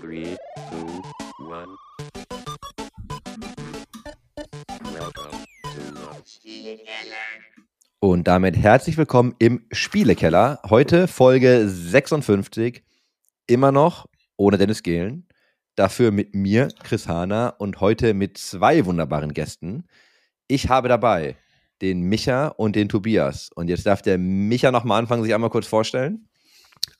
Three, two, one. Und damit herzlich willkommen im Spielekeller. Heute Folge 56. Immer noch ohne Dennis Gehlen. Dafür mit mir, Chris Hahner, und heute mit zwei wunderbaren Gästen. Ich habe dabei den Micha und den Tobias. Und jetzt darf der Micha nochmal anfangen, sich einmal kurz vorstellen.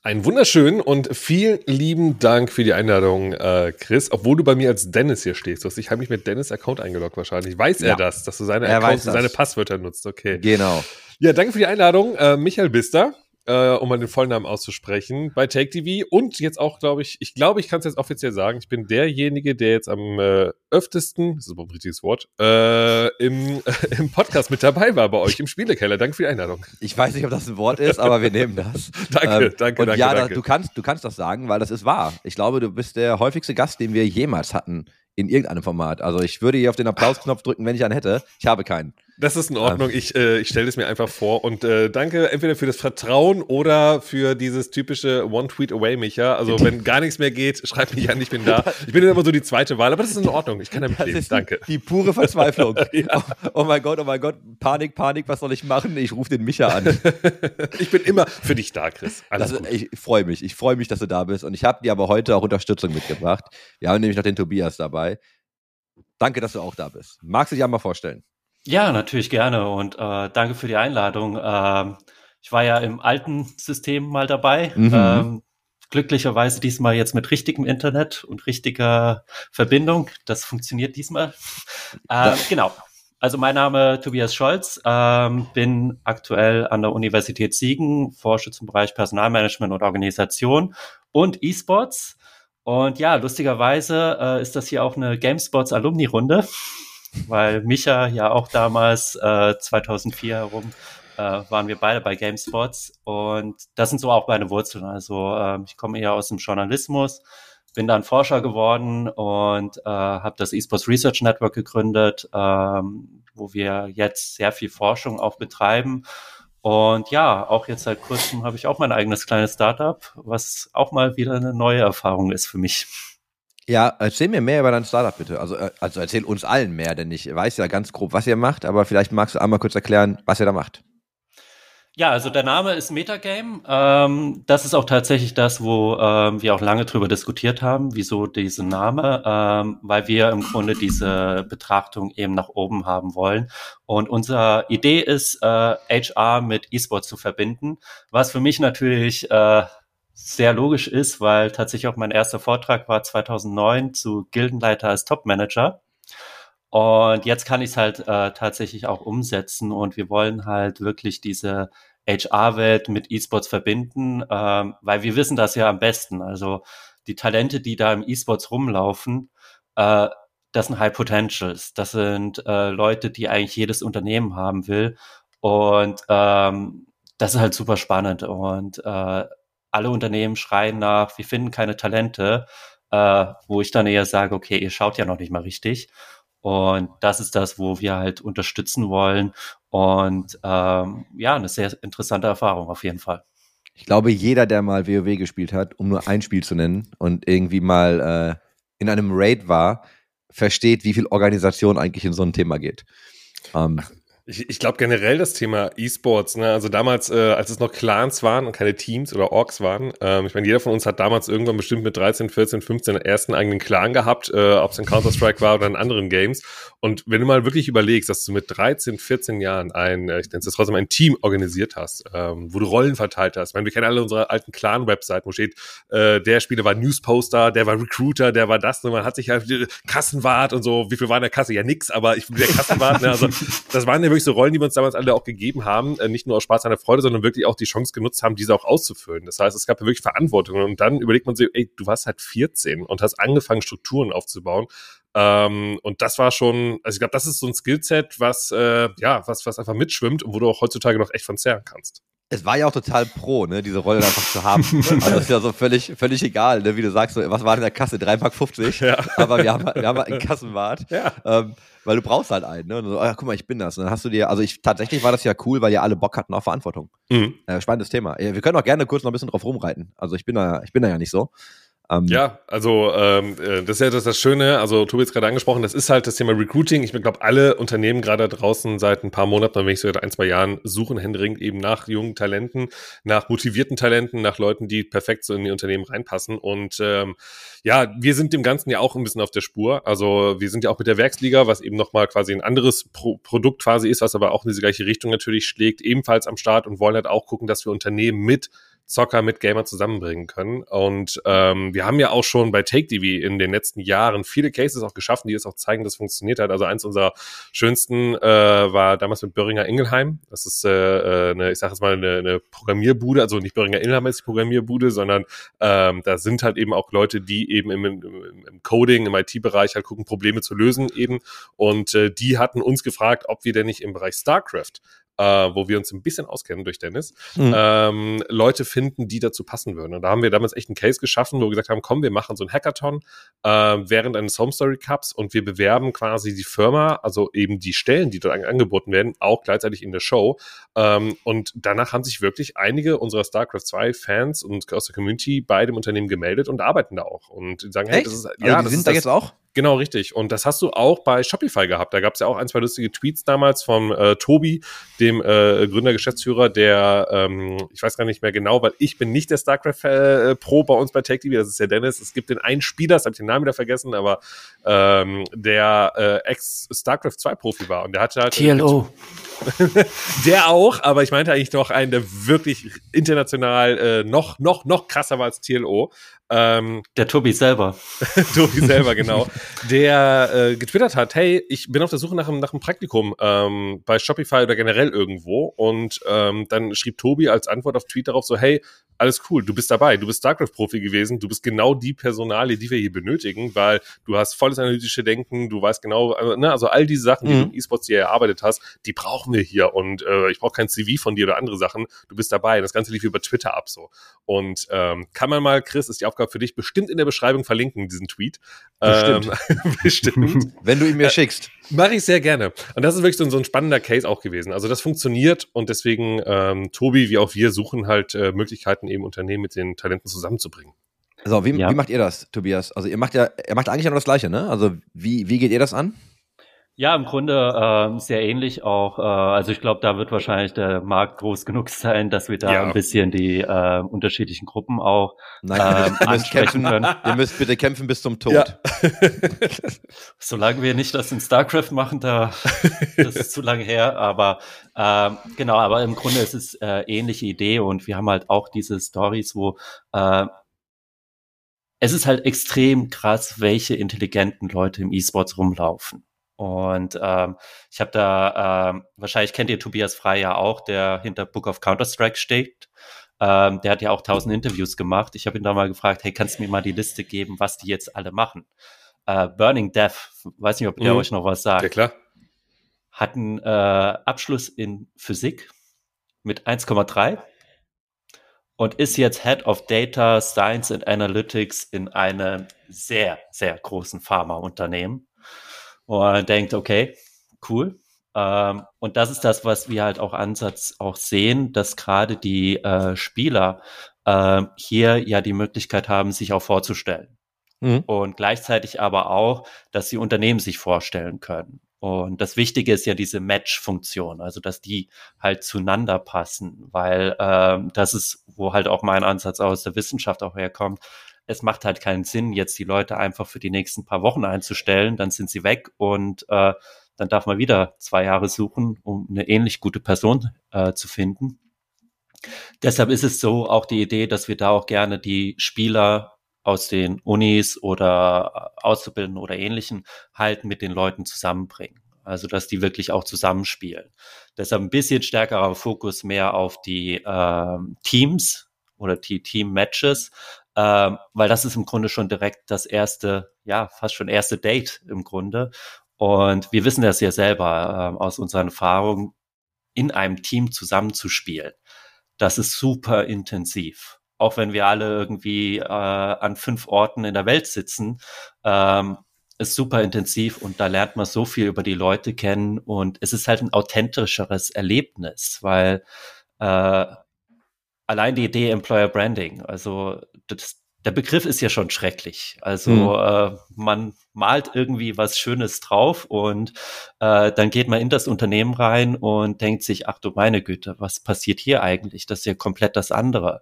Einen wunderschönen und vielen lieben Dank für die Einladung, äh, Chris. Obwohl du bei mir als Dennis hier stehst. Du hast dich heimlich mit Dennis Account eingeloggt wahrscheinlich. Weiß Ja. er das, dass du seine Er Accounts und seine. Passwörter nutzt? Okay. Genau. Ja, danke für die Einladung. Äh, Michael Bister, äh, um mal den Vollnamen auszusprechen, bei Take TV. Und jetzt auch, glaube ich, ich glaube, ich kann es jetzt offiziell sagen, ich bin derjenige, der jetzt am äh, öftesten, das ist aber ein richtiges Wort, äh, im, im Podcast mit dabei war bei euch im Spielekeller. Danke für die Einladung. Ich weiß nicht, ob das ein Wort ist, aber wir nehmen das. Danke, Ähm, danke, und danke, ja, da- danke. Du, kannst, du kannst das sagen, weil das ist wahr. Ich glaube, du bist der häufigste Gast, den wir jemals hatten in irgendeinem Format. Also ich würde hier auf den Applausknopf drücken, wenn ich einen hätte. Ich habe keinen. Das ist in Ordnung. Ich, äh, ich stelle es mir einfach vor und äh, danke entweder für das Vertrauen oder für dieses typische One-Tweet-Away, Micha. Also wenn gar nichts mehr geht, schreib mich an, ich bin da. Ich bin immer so die zweite Wahl, aber das ist in Ordnung. Ich kann damit Das leben. Danke. Die, die pure Verzweiflung. Ja. oh, oh mein Gott, oh mein Gott, Panik, Panik, was soll ich machen? Ich rufe den Micha an. Ich bin immer für dich da, Chris. Alles Das, ich freue mich, ich freue mich, dass du da bist. Und ich habe dir aber heute auch Unterstützung mitgebracht. Wir haben nämlich noch den Tobias dabei. Danke, dass du auch da bist. Magst du dich einmal vorstellen? Ja, natürlich gerne und äh, danke für die Einladung. Ähm, ich war ja im alten System mal dabei. Mhm. Ähm, glücklicherweise diesmal jetzt mit richtigem Internet und richtiger Verbindung. Das funktioniert diesmal. Äh, genau. Also mein Name Tobias Scholz, ähm, bin aktuell an der Universität Siegen, forsche zum Bereich Personalmanagement und Organisation und E-Sports. Und ja, lustigerweise äh, ist das hier auch eine GameSpots Alumni-Runde, weil Micha ja auch damals äh, 2004 herum äh, waren wir beide bei GameSpots und das sind so auch meine Wurzeln. Also ähm, ich komme eher aus dem Journalismus, bin dann Forscher geworden und äh, habe das eSports Research Network gegründet, ähm, wo wir jetzt sehr viel Forschung auch betreiben. Und ja, auch jetzt seit kurzem habe ich auch mein eigenes kleines Startup, was auch mal wieder eine neue Erfahrung ist für mich. Ja, erzähl mir mehr über dein Startup bitte. Also, äh, also erzähl uns allen mehr, denn ich weiß ja ganz grob, was ihr macht, aber vielleicht magst du einmal kurz erklären, was ihr da macht. Ja, also der Name ist Metagame. Ähm, das ist auch tatsächlich das, wo ähm, wir auch lange drüber diskutiert haben, wieso diese Name, ähm, weil wir im Grunde diese Betrachtung eben nach oben haben wollen. Und unsere Idee ist, äh, HR mit E-Sport zu verbinden, was für mich natürlich äh, sehr logisch ist, weil tatsächlich auch mein erster Vortrag war 2009 zu Gildenleiter als Topmanager. Und jetzt kann ich es halt äh, tatsächlich auch umsetzen und wir wollen halt wirklich diese HR-Welt mit E-Sports verbinden, ähm, weil wir wissen das ja am besten. Also die Talente, die da im E-Sports rumlaufen, äh, das sind High Potentials. Das sind äh, Leute, die eigentlich jedes Unternehmen haben will. Und ähm, das ist halt super spannend. Und äh, alle Unternehmen schreien nach, wir finden keine Talente, äh, wo ich dann eher sage, okay, ihr schaut ja noch nicht mal richtig. Und das ist das, wo wir halt unterstützen wollen. Und ähm, ja, eine sehr interessante Erfahrung auf jeden Fall. Ich glaube, jeder, der mal WoW gespielt hat, um nur ein Spiel zu nennen und irgendwie mal äh, in einem Raid war, versteht, wie viel Organisation eigentlich in so ein Thema geht. Ähm, Ich, ich glaube generell das Thema E-Sports, ne? also damals, äh, als es noch Clans waren und keine Teams oder Orks waren, ähm, ich meine, jeder von uns hat damals irgendwann bestimmt mit 13, 14, 15 den ersten eigenen Clan gehabt, äh, ob es in Counter-Strike war oder in anderen Games. Und wenn du mal wirklich überlegst, dass du mit 13, 14 Jahren ein, äh, ich nenne es trotzdem ein Team organisiert hast, ähm, wo du Rollen verteilt hast. Ich meine, wir kennen alle unsere alten Clan-Webseiten, wo steht, äh, der Spieler war Newsposter, der war Recruiter, der war das, und man hat sich halt äh, Kassenwart und so, wie viel war in der Kasse? Ja, nix, aber ich bin der Kassenwart, ne? also das waren ja wirklich so Rollen, die wir uns damals alle auch gegeben haben, äh, nicht nur aus Spaß an der Freude, sondern wirklich auch die Chance genutzt haben, diese auch auszufüllen. Das heißt, es gab ja wirklich Verantwortung und dann überlegt man sich, ey, du warst halt 14 und hast angefangen, Strukturen aufzubauen. Ähm, und das war schon, also ich glaube, das ist so ein Skillset, was, äh, ja, was, was einfach mitschwimmt und wo du auch heutzutage noch echt von zehren kannst. Es war ja auch total pro, ne, diese Rolle einfach zu haben. Also ist ja so völlig, völlig egal, ne, wie du sagst, so, was war in der Kasse? 3,50 Mark? 50? Ja. Aber wir haben, wir haben halt einen Kassenwart. Ja. Ähm, weil du brauchst halt einen, ne? Und so, ah, guck mal, ich bin das. Und dann hast du dir, also ich tatsächlich war das ja cool, weil ja alle Bock hatten auf Verantwortung. Mhm. Äh, spannendes Thema. Ja, Wir können auch gerne kurz noch ein bisschen drauf rumreiten. Also ich bin da, ich bin da ja nicht so. Ähm, Ja, also ähm, äh, das ist ja das, das Schöne, also Tobi hat gerade angesprochen, das ist halt das Thema Recruiting. Ich glaube, alle Unternehmen gerade draußen seit ein paar Monaten, wenn nicht sogar ein, zwei Jahren, suchen händeringend eben nach jungen Talenten, nach motivierten Talenten, nach Leuten, die perfekt so in die Unternehmen reinpassen. Und ähm, ja, wir sind dem Ganzen ja auch ein bisschen auf der Spur. Also wir sind ja auch mit der Werksliga, was eben nochmal quasi ein anderes Pro Produkt quasi ist, was aber auch in diese gleiche Richtung natürlich schlägt, ebenfalls am Start und wollen halt auch gucken, dass wir Unternehmen mit Zocker mit Gamer zusammenbringen können. Und ähm, wir haben ja auch schon bei TakeDV in den letzten Jahren viele Cases auch geschaffen, die es auch zeigen, dass es funktioniert hat. Also eins unserer schönsten äh, war damals mit Böhringer Ingelheim. Das ist äh, äh, eine, ich sage jetzt mal, eine, eine Programmierbude, also nicht Böhringer Ingelheim die Programmierbude, sondern ähm, da sind halt eben auch Leute, die eben im, im, im Coding, im IT-Bereich halt gucken, Probleme zu lösen eben. Und äh, die hatten uns gefragt, ob wir denn nicht im Bereich StarCraft äh, wo wir uns ein bisschen auskennen durch Dennis, Mhm. ähm, Leute finden, die dazu passen würden. Und da haben wir damals echt einen Case geschaffen, wo wir gesagt haben, komm, wir machen so ein Hackathon äh, während eines Home Story Cups und wir bewerben quasi die Firma, also eben die Stellen, die dort an, angeboten werden, auch gleichzeitig in der Show. Ähm, und danach haben sich wirklich einige unserer StarCraft 2 Fans und aus der Community bei dem Unternehmen gemeldet und arbeiten da auch und sagen, hey, Echt? das ist, Also ja, die das sind da jetzt auch? Genau, richtig. Und das hast du auch bei Shopify gehabt. Da gab es ja auch ein, zwei lustige Tweets damals vom äh, Tobi, dem äh, Gründer, Geschäftsführer, der, ähm, ich weiß gar nicht mehr genau, weil ich bin nicht der StarCraft äh, Pro bei uns bei TechTV, das ist der Dennis. Es gibt den einen Spieler, das habe ich den Namen wieder vergessen, aber ähm, der äh, Ex-StarCraft 2 Profi war. Und der hatte halt TLO. der auch, aber ich meinte eigentlich noch einen, der wirklich international äh, noch, noch, noch krasser war als TLO. Ähm, Der Tobi selber. Tobi selber, genau, der äh, getwittert hat, hey, ich bin auf der Suche nach einem, nach einem Praktikum ähm, bei Shopify oder generell irgendwo. Und ähm, dann schrieb Tobi als Antwort auf Tweet darauf so, hey, alles cool, du bist dabei, du bist StarCraft-Profi gewesen, du bist genau die Personalie, die wir hier benötigen, weil du hast volles analytische Denken, du weißt genau, also, ne, also all diese Sachen, die Mhm. du im E-Sports hier erarbeitet hast, die brauchen wir hier und äh, ich brauche kein CV von dir oder andere Sachen, du bist dabei. Das Ganze lief über Twitter ab so. Und ähm, kann man mal, Chris, ist die Aufgabe für dich, bestimmt in der Beschreibung verlinken, diesen Tweet. Bestimmt. Ähm, bestimmt. Wenn du ihn mir Äh, schickst. Mache ich sehr gerne. Und das ist wirklich so, so ein spannender Case auch gewesen. Also das funktioniert und deswegen, ähm, Tobi, wie auch wir, suchen halt äh, Möglichkeiten, eben Unternehmen mit den Talenten zusammenzubringen. So, wie, Ja. wie macht ihr das, Tobias? Also ihr macht ja, er macht eigentlich ja nur das Gleiche, ne? Also wie, wie geht ihr das an? Ja, im Grunde ähm, sehr ähnlich auch. Äh, also ich glaube, da wird wahrscheinlich der Markt groß genug sein, dass wir da Ja. ein bisschen die äh, unterschiedlichen Gruppen auch Nein, ihr, müsst ansprechen kämpfen, können. ihr müsst bitte kämpfen bis zum Tod. Ja. Solange wir nicht das in StarCraft machen, da das ist zu lange her. Aber ähm, genau, aber im Grunde ist es äh, ähnliche Idee und wir haben halt auch diese Stories, wo äh, es ist halt extrem krass, welche intelligenten Leute im E-Sports rumlaufen. Und ähm, ich habe da, ähm, wahrscheinlich kennt ihr Tobias Frey ja auch, der hinter Book of Counter-Strike steht. Ähm, der hat ja auch tausend Interviews gemacht. Ich habe ihn da mal gefragt, hey, kannst du mir mal die Liste geben, was die jetzt alle machen? Äh, Burning Death, weiß nicht, ob der Mhm. euch noch was sagt, Ja, klar. hat einen äh, Abschluss in Physik mit 1,3 und ist jetzt Head of Data Science and Analytics in einem sehr, sehr großen Pharmaunternehmen. Und denkt, okay, cool. Ähm, und das ist das, was wir halt auch Ansatz auch sehen, dass gerade die äh, Spieler äh, hier ja die Möglichkeit haben, sich auch vorzustellen. Mhm. Und gleichzeitig aber auch, dass die Unternehmen sich vorstellen können. Und das Wichtige ist ja diese Match-Funktion, also dass die halt zueinander passen, weil ähm, das ist, wo halt auch mein Ansatz aus der Wissenschaft auch herkommt. Es macht halt keinen Sinn, jetzt die Leute einfach für die nächsten paar Wochen einzustellen, dann sind sie weg und äh, dann darf man wieder zwei Jahre suchen, um eine ähnlich gute Person äh, zu finden. Deshalb ist es so auch die Idee, dass wir da auch gerne die Spieler aus den Unis oder äh, Auszubildenden oder ähnlichen halt mit den Leuten zusammenbringen. Also dass die wirklich auch zusammenspielen. Deshalb ein bisschen stärkerer Fokus mehr auf die ähm, Teams oder die Team-Matches, ähm, weil das ist im Grunde schon direkt das erste, ja, fast schon erste Date im Grunde. Und wir wissen das ja selber ähm, aus unseren Erfahrungen, in einem Team zusammenzuspielen. Das ist super intensiv. Auch wenn wir alle irgendwie äh, an fünf Orten in der Welt sitzen, ähm, ist super intensiv und da lernt man so viel über die Leute kennen und es ist halt ein authentischeres Erlebnis, weil äh, allein die Idee Employer Branding, also das, der Begriff ist ja schon schrecklich. Also Mhm. äh, man malt irgendwie was Schönes drauf und äh, dann geht man in das Unternehmen rein und denkt sich, ach du meine Güte, was passiert hier eigentlich? Das ist ja komplett das andere.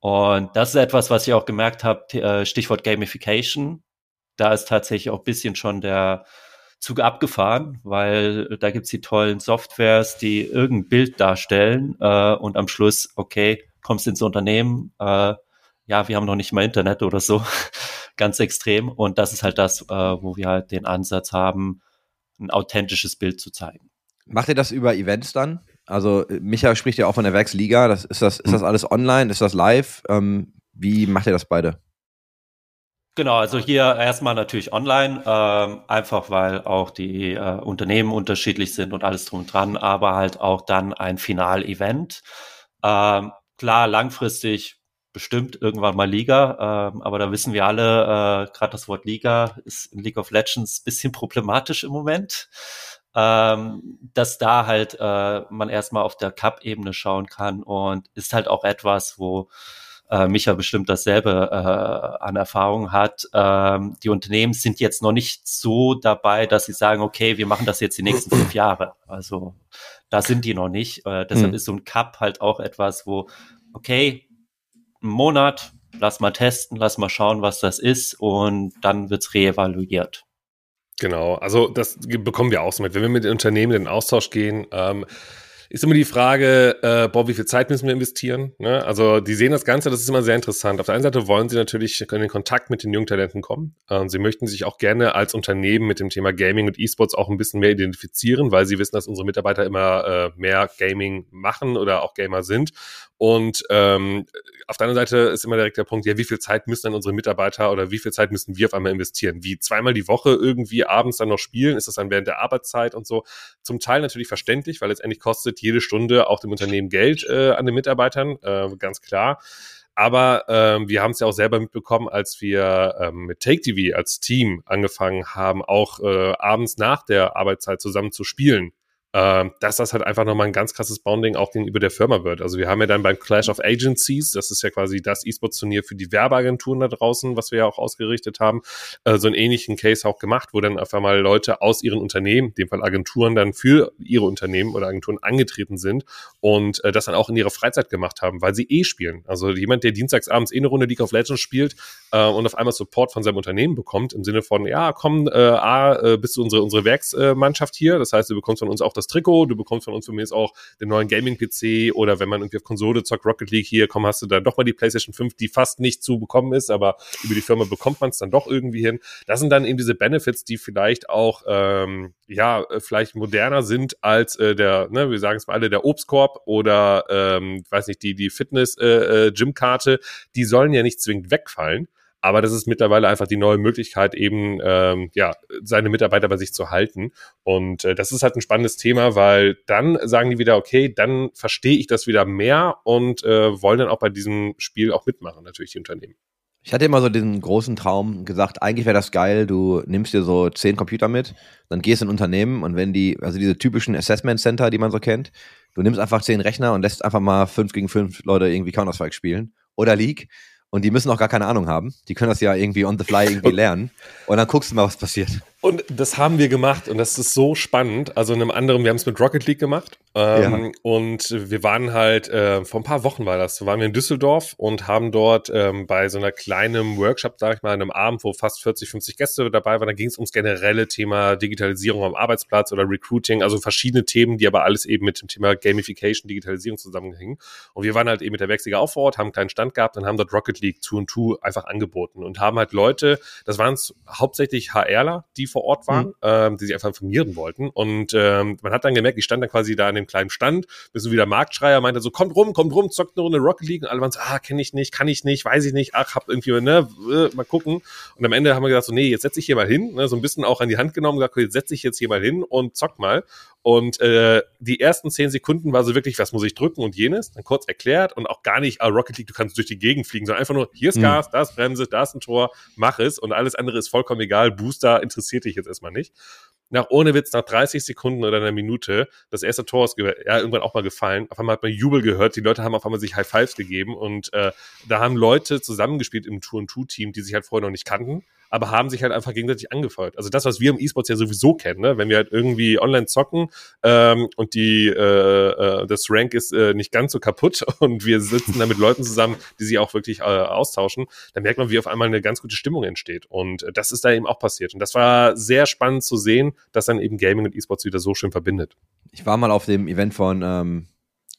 Und das ist etwas, was ich auch gemerkt habe, äh, Stichwort Gamification. Da ist tatsächlich auch ein bisschen schon der Zug abgefahren, weil da gibt's die tollen Softwares, die irgendein Bild darstellen äh, und am Schluss, okay, kommst ins Unternehmen, äh, ja, wir haben noch nicht mal Internet oder so, ganz extrem. Und das ist halt das, äh, wo wir halt den Ansatz haben, ein authentisches Bild zu zeigen. Macht ihr das über Events dann? Also äh, Micha spricht ja auch von der Werksliga. Das, ist, das, ist das alles online? Ist das live? Ähm, wie macht ihr das beide? Genau, also hier erstmal natürlich online, ähm, einfach weil auch die äh, Unternehmen unterschiedlich sind und alles drum und dran, aber halt auch dann ein Final-Event. Ähm, klar, langfristig bestimmt irgendwann mal Liga, ähm, aber da wissen wir alle, äh, gerade das Wort Liga ist in League of Legends bisschen problematisch im Moment. Ähm, dass da halt äh, man erstmal auf der Cup-Ebene schauen kann und ist halt auch etwas, wo äh, Micha bestimmt dasselbe äh, an Erfahrung hat. Ähm, die Unternehmen sind jetzt noch nicht so dabei, dass sie sagen, okay, wir machen das jetzt die nächsten fünf Jahre. Also da sind die noch nicht. Äh, deshalb Hm. ist so ein Cup halt auch etwas, wo, okay, einen Monat, lass mal testen, lass mal schauen, was das ist und dann wird's reevaluiert. Genau, also das bekommen wir auch so mit. Wenn wir mit den Unternehmen in den Austausch gehen, ähm, ist immer die Frage, äh, boah, wie viel Zeit müssen wir investieren? Ne? Also die sehen das Ganze, das ist immer sehr interessant. Auf der einen Seite wollen sie natürlich in den Kontakt mit den jungen Talenten kommen. Ähm, sie möchten sich auch gerne als Unternehmen mit dem Thema Gaming und E-Sports auch ein bisschen mehr identifizieren, weil sie wissen, dass unsere Mitarbeiter immer äh, mehr Gaming machen oder auch Gamer sind. Und ähm, auf der anderen Seite ist immer direkt der Punkt, ja, wie viel Zeit müssen dann unsere Mitarbeiter oder wie viel Zeit müssen wir auf einmal investieren? Wie zweimal die Woche irgendwie abends dann noch spielen? Ist das dann während der Arbeitszeit und so? Zum Teil natürlich verständlich, weil letztendlich kostet jede Stunde auch dem Unternehmen Geld äh, an den Mitarbeitern, äh, ganz klar. Aber ähm, wir haben es ja auch selber mitbekommen, als wir ähm, mit Take TV als Team angefangen haben, auch äh, abends nach der Arbeitszeit zusammen zu spielen ähm, dass das halt einfach nochmal ein ganz krasses Bonding auch gegenüber der Firma wird. Also wir haben ja dann beim Clash of Agencies, das ist ja quasi das E-Sports-Turnier für die Werbeagenturen da draußen, was wir ja auch ausgerichtet haben, äh, so einen ähnlichen Case auch gemacht, wo dann auf einmal Leute aus ihren Unternehmen, in dem Fall Agenturen, dann für ihre Unternehmen oder Agenturen angetreten sind und äh, das dann auch in ihrer Freizeit gemacht haben, weil sie eh spielen. Also jemand, der dienstagsabends eh eine Runde League of Legends spielt äh, und auf einmal Support von seinem Unternehmen bekommt, im Sinne von, ja, komm, äh, A, äh, bist du unsere, unsere Werksmannschaft hier, das heißt, du bekommst von uns auch das Trikot, du bekommst von uns jetzt auch den neuen Gaming-PC oder wenn man irgendwie auf Konsole zockt, Rocket League hier, komm, hast du dann doch mal die PlayStation 5, die fast nicht zu bekommen ist, aber über die Firma bekommt man es dann doch irgendwie hin. Das sind dann eben diese Benefits, die vielleicht auch, ähm, ja, äh, vielleicht moderner sind als äh, der, ne, wir sagen es mal alle, der Obstkorb oder, ähm, weiß nicht, die, die Fitness-Gym-Karte, äh, die sollen ja nicht zwingend wegfallen. Aber das ist mittlerweile einfach die neue Möglichkeit, eben ähm, ja seine Mitarbeiter bei sich zu halten. Und äh, das ist halt ein spannendes Thema, weil dann sagen die wieder, okay, dann verstehe ich das wieder mehr und äh, wollen dann auch bei diesem Spiel auch mitmachen, natürlich die Unternehmen. Ich hatte immer so diesen großen Traum gesagt, eigentlich wäre das geil, du nimmst dir so zehn Computer mit, dann gehst in Unternehmen und wenn die, also diese typischen Assessment Center, die man so kennt, du nimmst einfach zehn Rechner und lässt einfach mal fünf gegen fünf Leute irgendwie Counter-Strike spielen oder League und die müssen auch gar keine Ahnung haben. Die können das ja irgendwie on the fly irgendwie lernen und dann guckst du mal, was passiert. Und das haben wir gemacht und das ist so spannend. Also in einem anderen, wir haben es mit Rocket League gemacht ähm, und wir waren halt, äh, vor ein paar Wochen war das, waren wir in Düsseldorf und haben dort ähm, bei so einer kleinen Workshop, sag ich mal, an einem Abend, wo fast 40, 50 Gäste dabei waren, da ging es ums generelle Thema Digitalisierung am Arbeitsplatz oder Recruiting, also verschiedene Themen, die aber alles eben mit dem Thema Gamification, Digitalisierung zusammenhängen. Und wir waren halt eben mit der Werksliga auch vor Ort, haben einen kleinen Stand gehabt und haben dort Rocket League 2 und 2 einfach angeboten und haben halt Leute, das waren hauptsächlich HRler, die vor Ort waren, mhm. ähm, die sich einfach informieren wollten. Und ähm, man hat dann gemerkt, ich stand dann quasi da an dem kleinen Stand, bis so wieder Marktschreier meinte so, kommt rum, kommt rum, zockt eine Runde Rocket League. Und alle waren so, ah, kenne ich nicht, kann ich nicht, weiß ich nicht, ach, hab irgendwie, ne, äh, mal gucken. Und am Ende haben wir gesagt, so, nee, jetzt setz ich hier mal hin, ne, so ein bisschen auch an die Hand genommen, gesagt, jetzt setz ich jetzt hier mal hin und zock mal. Und äh, die ersten zehn Sekunden war so wirklich, was muss ich drücken und jenes, dann kurz erklärt und auch gar nicht, ah, Rocket League, du kannst durch die Gegend fliegen, sondern einfach nur, hier ist Gas, mhm. da ist Bremse, da ist ein Tor, mach es und alles andere ist vollkommen egal, Booster interessiert dich jetzt erstmal nicht. nach ohne Witz, nach 30 Sekunden oder einer Minute, das erste Tor ist ja, irgendwann auch mal gefallen. Auf einmal hat man Jubel gehört, die Leute haben auf einmal sich High Fives gegeben und äh, da haben Leute zusammengespielt im Tour-and-Two-Team, die sich halt vorher noch nicht kannten aber haben sich halt einfach gegenseitig angefeuert. Also das, was wir im E-Sports ja sowieso kennen, ne? wenn wir halt irgendwie online zocken ähm, und die äh, äh, das Rank ist äh, nicht ganz so kaputt und wir sitzen da mit Leuten zusammen, die sich auch wirklich äh, austauschen, dann merkt man, wie auf einmal eine ganz gute Stimmung entsteht. Und das ist da eben auch passiert. Und das war sehr spannend zu sehen, dass dann eben Gaming und E-Sports wieder so schön verbindet. Ich war mal auf dem Event von ähm,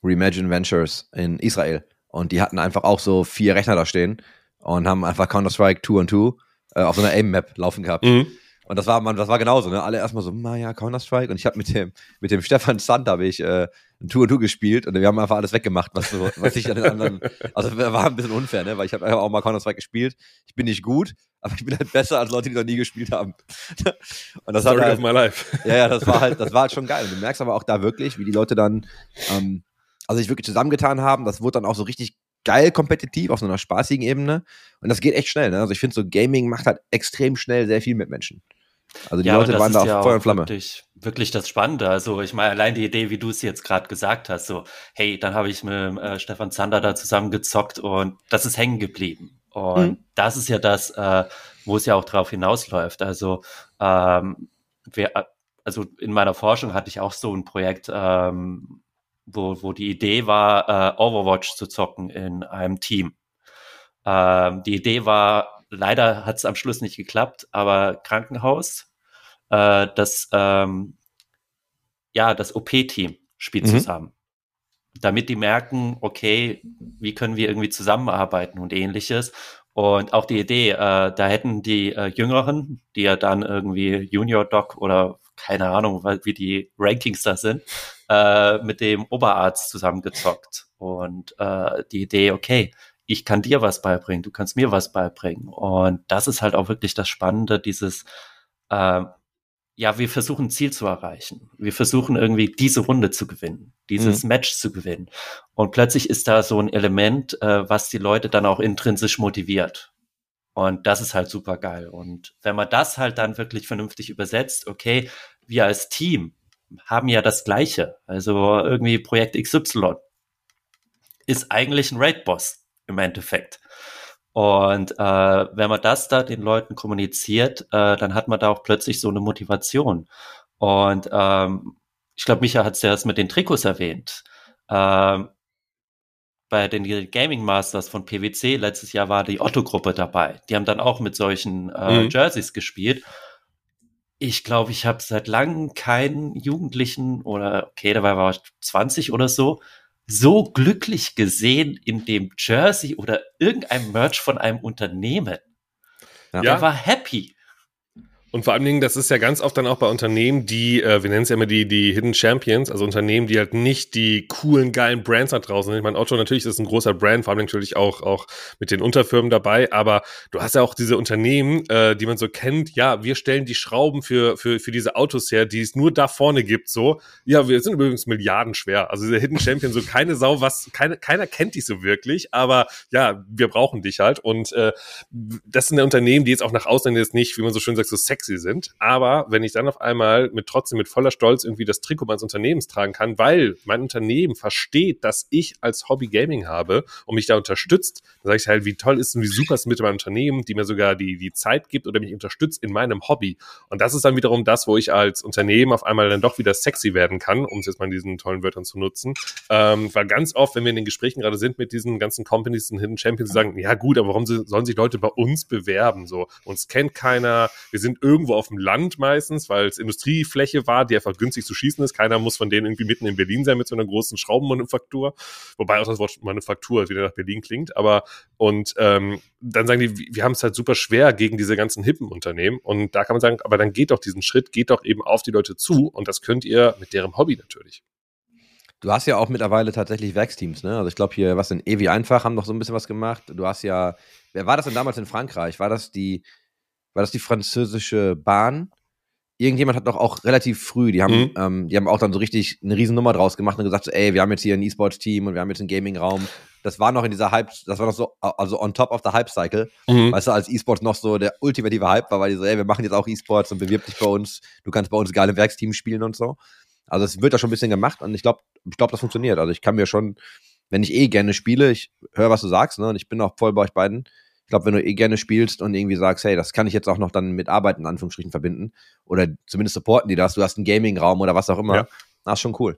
Reimagine Ventures in Israel und die hatten einfach auch so vier Rechner da stehen und haben einfach Counter-Strike 2 on 2 äh, auf so einer Aim-Map laufen gehabt. Mhm. Und das war, man, das war genauso, ne? Alle erstmal so, naja, Counter-Strike. Und ich habe mit dem, mit dem Stefan Sand habe ich äh, ein Tour Tour gespielt und wir haben einfach alles weggemacht, was so, was ich an den anderen. Also war ein bisschen unfair, ne? Weil ich habe auch mal Counter-Strike gespielt. Ich bin nicht gut, aber ich bin halt besser als Leute, die noch nie gespielt haben. und das Story hat halt, of my life. Ja, ja, das war halt, das war halt schon geil. Und du merkst aber auch da wirklich, wie die Leute dann, ähm, also sich wirklich zusammengetan haben. Das wurde dann auch so richtig geil kompetitiv auf so einer spaßigen Ebene. Und das geht echt schnell. Ne? Also ich finde so Gaming macht halt extrem schnell sehr viel mit Menschen. Also die ja, Leute waren da ja auf Feuer und Flamme. Wirklich, wirklich das Spannende. Also ich meine, allein die Idee, wie du es jetzt gerade gesagt hast, so, hey, dann habe ich mit äh, Stefan Zander da zusammen gezockt und das ist hängen geblieben. Und mhm. das ist ja das, äh, wo es ja auch drauf hinausläuft. Also, ähm, wer, also in meiner Forschung hatte ich auch so ein Projekt, ähm, wo, wo die Idee war, äh, Overwatch zu zocken in einem Team. Ähm, die Idee war, leider hat es am Schluss nicht geklappt, aber Krankenhaus, äh, das, ähm, ja, das OP-Team spielt mhm. zusammen. Damit die merken, okay, wie können wir irgendwie zusammenarbeiten und ähnliches. Und auch die Idee, äh, da hätten die äh, Jüngeren, die ja dann irgendwie Junior Doc oder keine Ahnung, wie die Rankings da sind, äh, mit dem Oberarzt zusammengezockt. Und äh, die Idee, okay, ich kann dir was beibringen, du kannst mir was beibringen. Und das ist halt auch wirklich das Spannende, dieses, äh, ja, wir versuchen ein Ziel zu erreichen. Wir versuchen irgendwie diese Runde zu gewinnen, dieses mhm. Match zu gewinnen. Und plötzlich ist da so ein Element, äh, was die Leute dann auch intrinsisch motiviert. Und das ist halt super geil. Und wenn man das halt dann wirklich vernünftig übersetzt, okay, wir als Team haben ja das Gleiche. Also irgendwie Projekt XY ist eigentlich ein Raid-Boss im Endeffekt. Und äh, wenn man das da den Leuten kommuniziert, äh, dann hat man da auch plötzlich so eine Motivation. Und ähm, ich glaube, Micha hat es ja erst mit den Trikots erwähnt. Ähm, bei den Gaming Masters von PwC letztes Jahr war die Otto-Gruppe dabei. Die haben dann auch mit solchen äh, mhm. Jerseys gespielt ich glaube, ich habe seit langem keinen Jugendlichen oder okay, da war ich 20 oder so, so glücklich gesehen in dem Jersey oder irgendeinem Merch von einem Unternehmen. Ja. Der war happy. Und vor allen Dingen, das ist ja ganz oft dann auch bei Unternehmen, die, äh, wir nennen es ja immer die, die Hidden Champions, also Unternehmen, die halt nicht die coolen, geilen Brands da draußen sind. Ich meine, Otto natürlich ist ein großer Brand, vor allem natürlich auch, auch mit den Unterfirmen dabei, aber du hast ja auch diese Unternehmen, äh, die man so kennt, ja, wir stellen die Schrauben für, für, für diese Autos her, die es nur da vorne gibt, so. Ja, wir sind übrigens Milliarden schwer. Also dieser Hidden Champion, so keine Sau, was, keine, keiner kennt dich so wirklich, aber ja, wir brauchen dich halt. Und äh, das sind ja Unternehmen, die jetzt auch nach außen jetzt nicht, wie man so schön sagt, so sexy sexy sind. Aber wenn ich dann auf einmal mit trotzdem mit voller Stolz irgendwie das Trikot meines Unternehmens tragen kann, weil mein Unternehmen versteht, dass ich als Hobby Gaming habe und mich da unterstützt, dann sage ich halt, wie toll ist und wie super ist mit meinem Unternehmen, die mir sogar die, die Zeit gibt oder mich unterstützt in meinem Hobby. Und das ist dann wiederum das, wo ich als Unternehmen auf einmal dann doch wieder sexy werden kann, um es jetzt mal in diesen tollen Wörtern zu nutzen. Ähm, weil ganz oft, wenn wir in den Gesprächen gerade sind mit diesen ganzen Companies und Hidden Champions, sagen, ja gut, aber warum sollen sich Leute bei uns bewerben? So, uns kennt keiner, wir sind irgendwie irgendwo auf dem Land meistens, weil es Industriefläche war, die einfach günstig zu schießen ist. Keiner muss von denen irgendwie mitten in Berlin sein mit so einer großen Schraubenmanufaktur. Wobei auch das Wort Manufaktur wieder nach Berlin klingt. Aber und ähm, dann sagen die, wir haben es halt super schwer gegen diese ganzen hippen Unternehmen. Und da kann man sagen, aber dann geht doch diesen Schritt, geht doch eben auf die Leute zu. Und das könnt ihr mit deren Hobby natürlich. Du hast ja auch mittlerweile tatsächlich Werksteams, ne? Also ich glaube hier, was in Evi einfach haben noch so ein bisschen was gemacht. Du hast ja, wer war das denn damals in Frankreich? War das die, war das die französische Bahn? Irgendjemand hat doch auch relativ früh, die haben, mhm. ähm, die haben auch dann so richtig eine Riesennummer draus gemacht und gesagt, so, ey, wir haben jetzt hier ein E-Sport-Team und wir haben jetzt einen Gaming-Raum. das war noch in dieser Hype, das war noch so, also on top of the Hype-Cycle. Mhm. Weißt du, als E-Sports noch so der ultimative Hype war, weil die so, ey, wir machen jetzt auch E-Sports und bewirb dich bei uns, du kannst bei uns geile Werksteams spielen und so. Also es wird da schon ein bisschen gemacht und ich glaube, ich glaube, das funktioniert. Also ich kann mir schon, wenn ich eh gerne spiele, ich höre, was du sagst, ne, und ich bin auch voll bei euch beiden. Ich glaube, wenn du eh gerne spielst und irgendwie sagst, hey, das kann ich jetzt auch noch dann mit Arbeiten in Anführungsstrichen verbinden oder zumindest supporten die das, du hast einen Gaming-Raum oder was auch immer, Ja. das ist schon cool.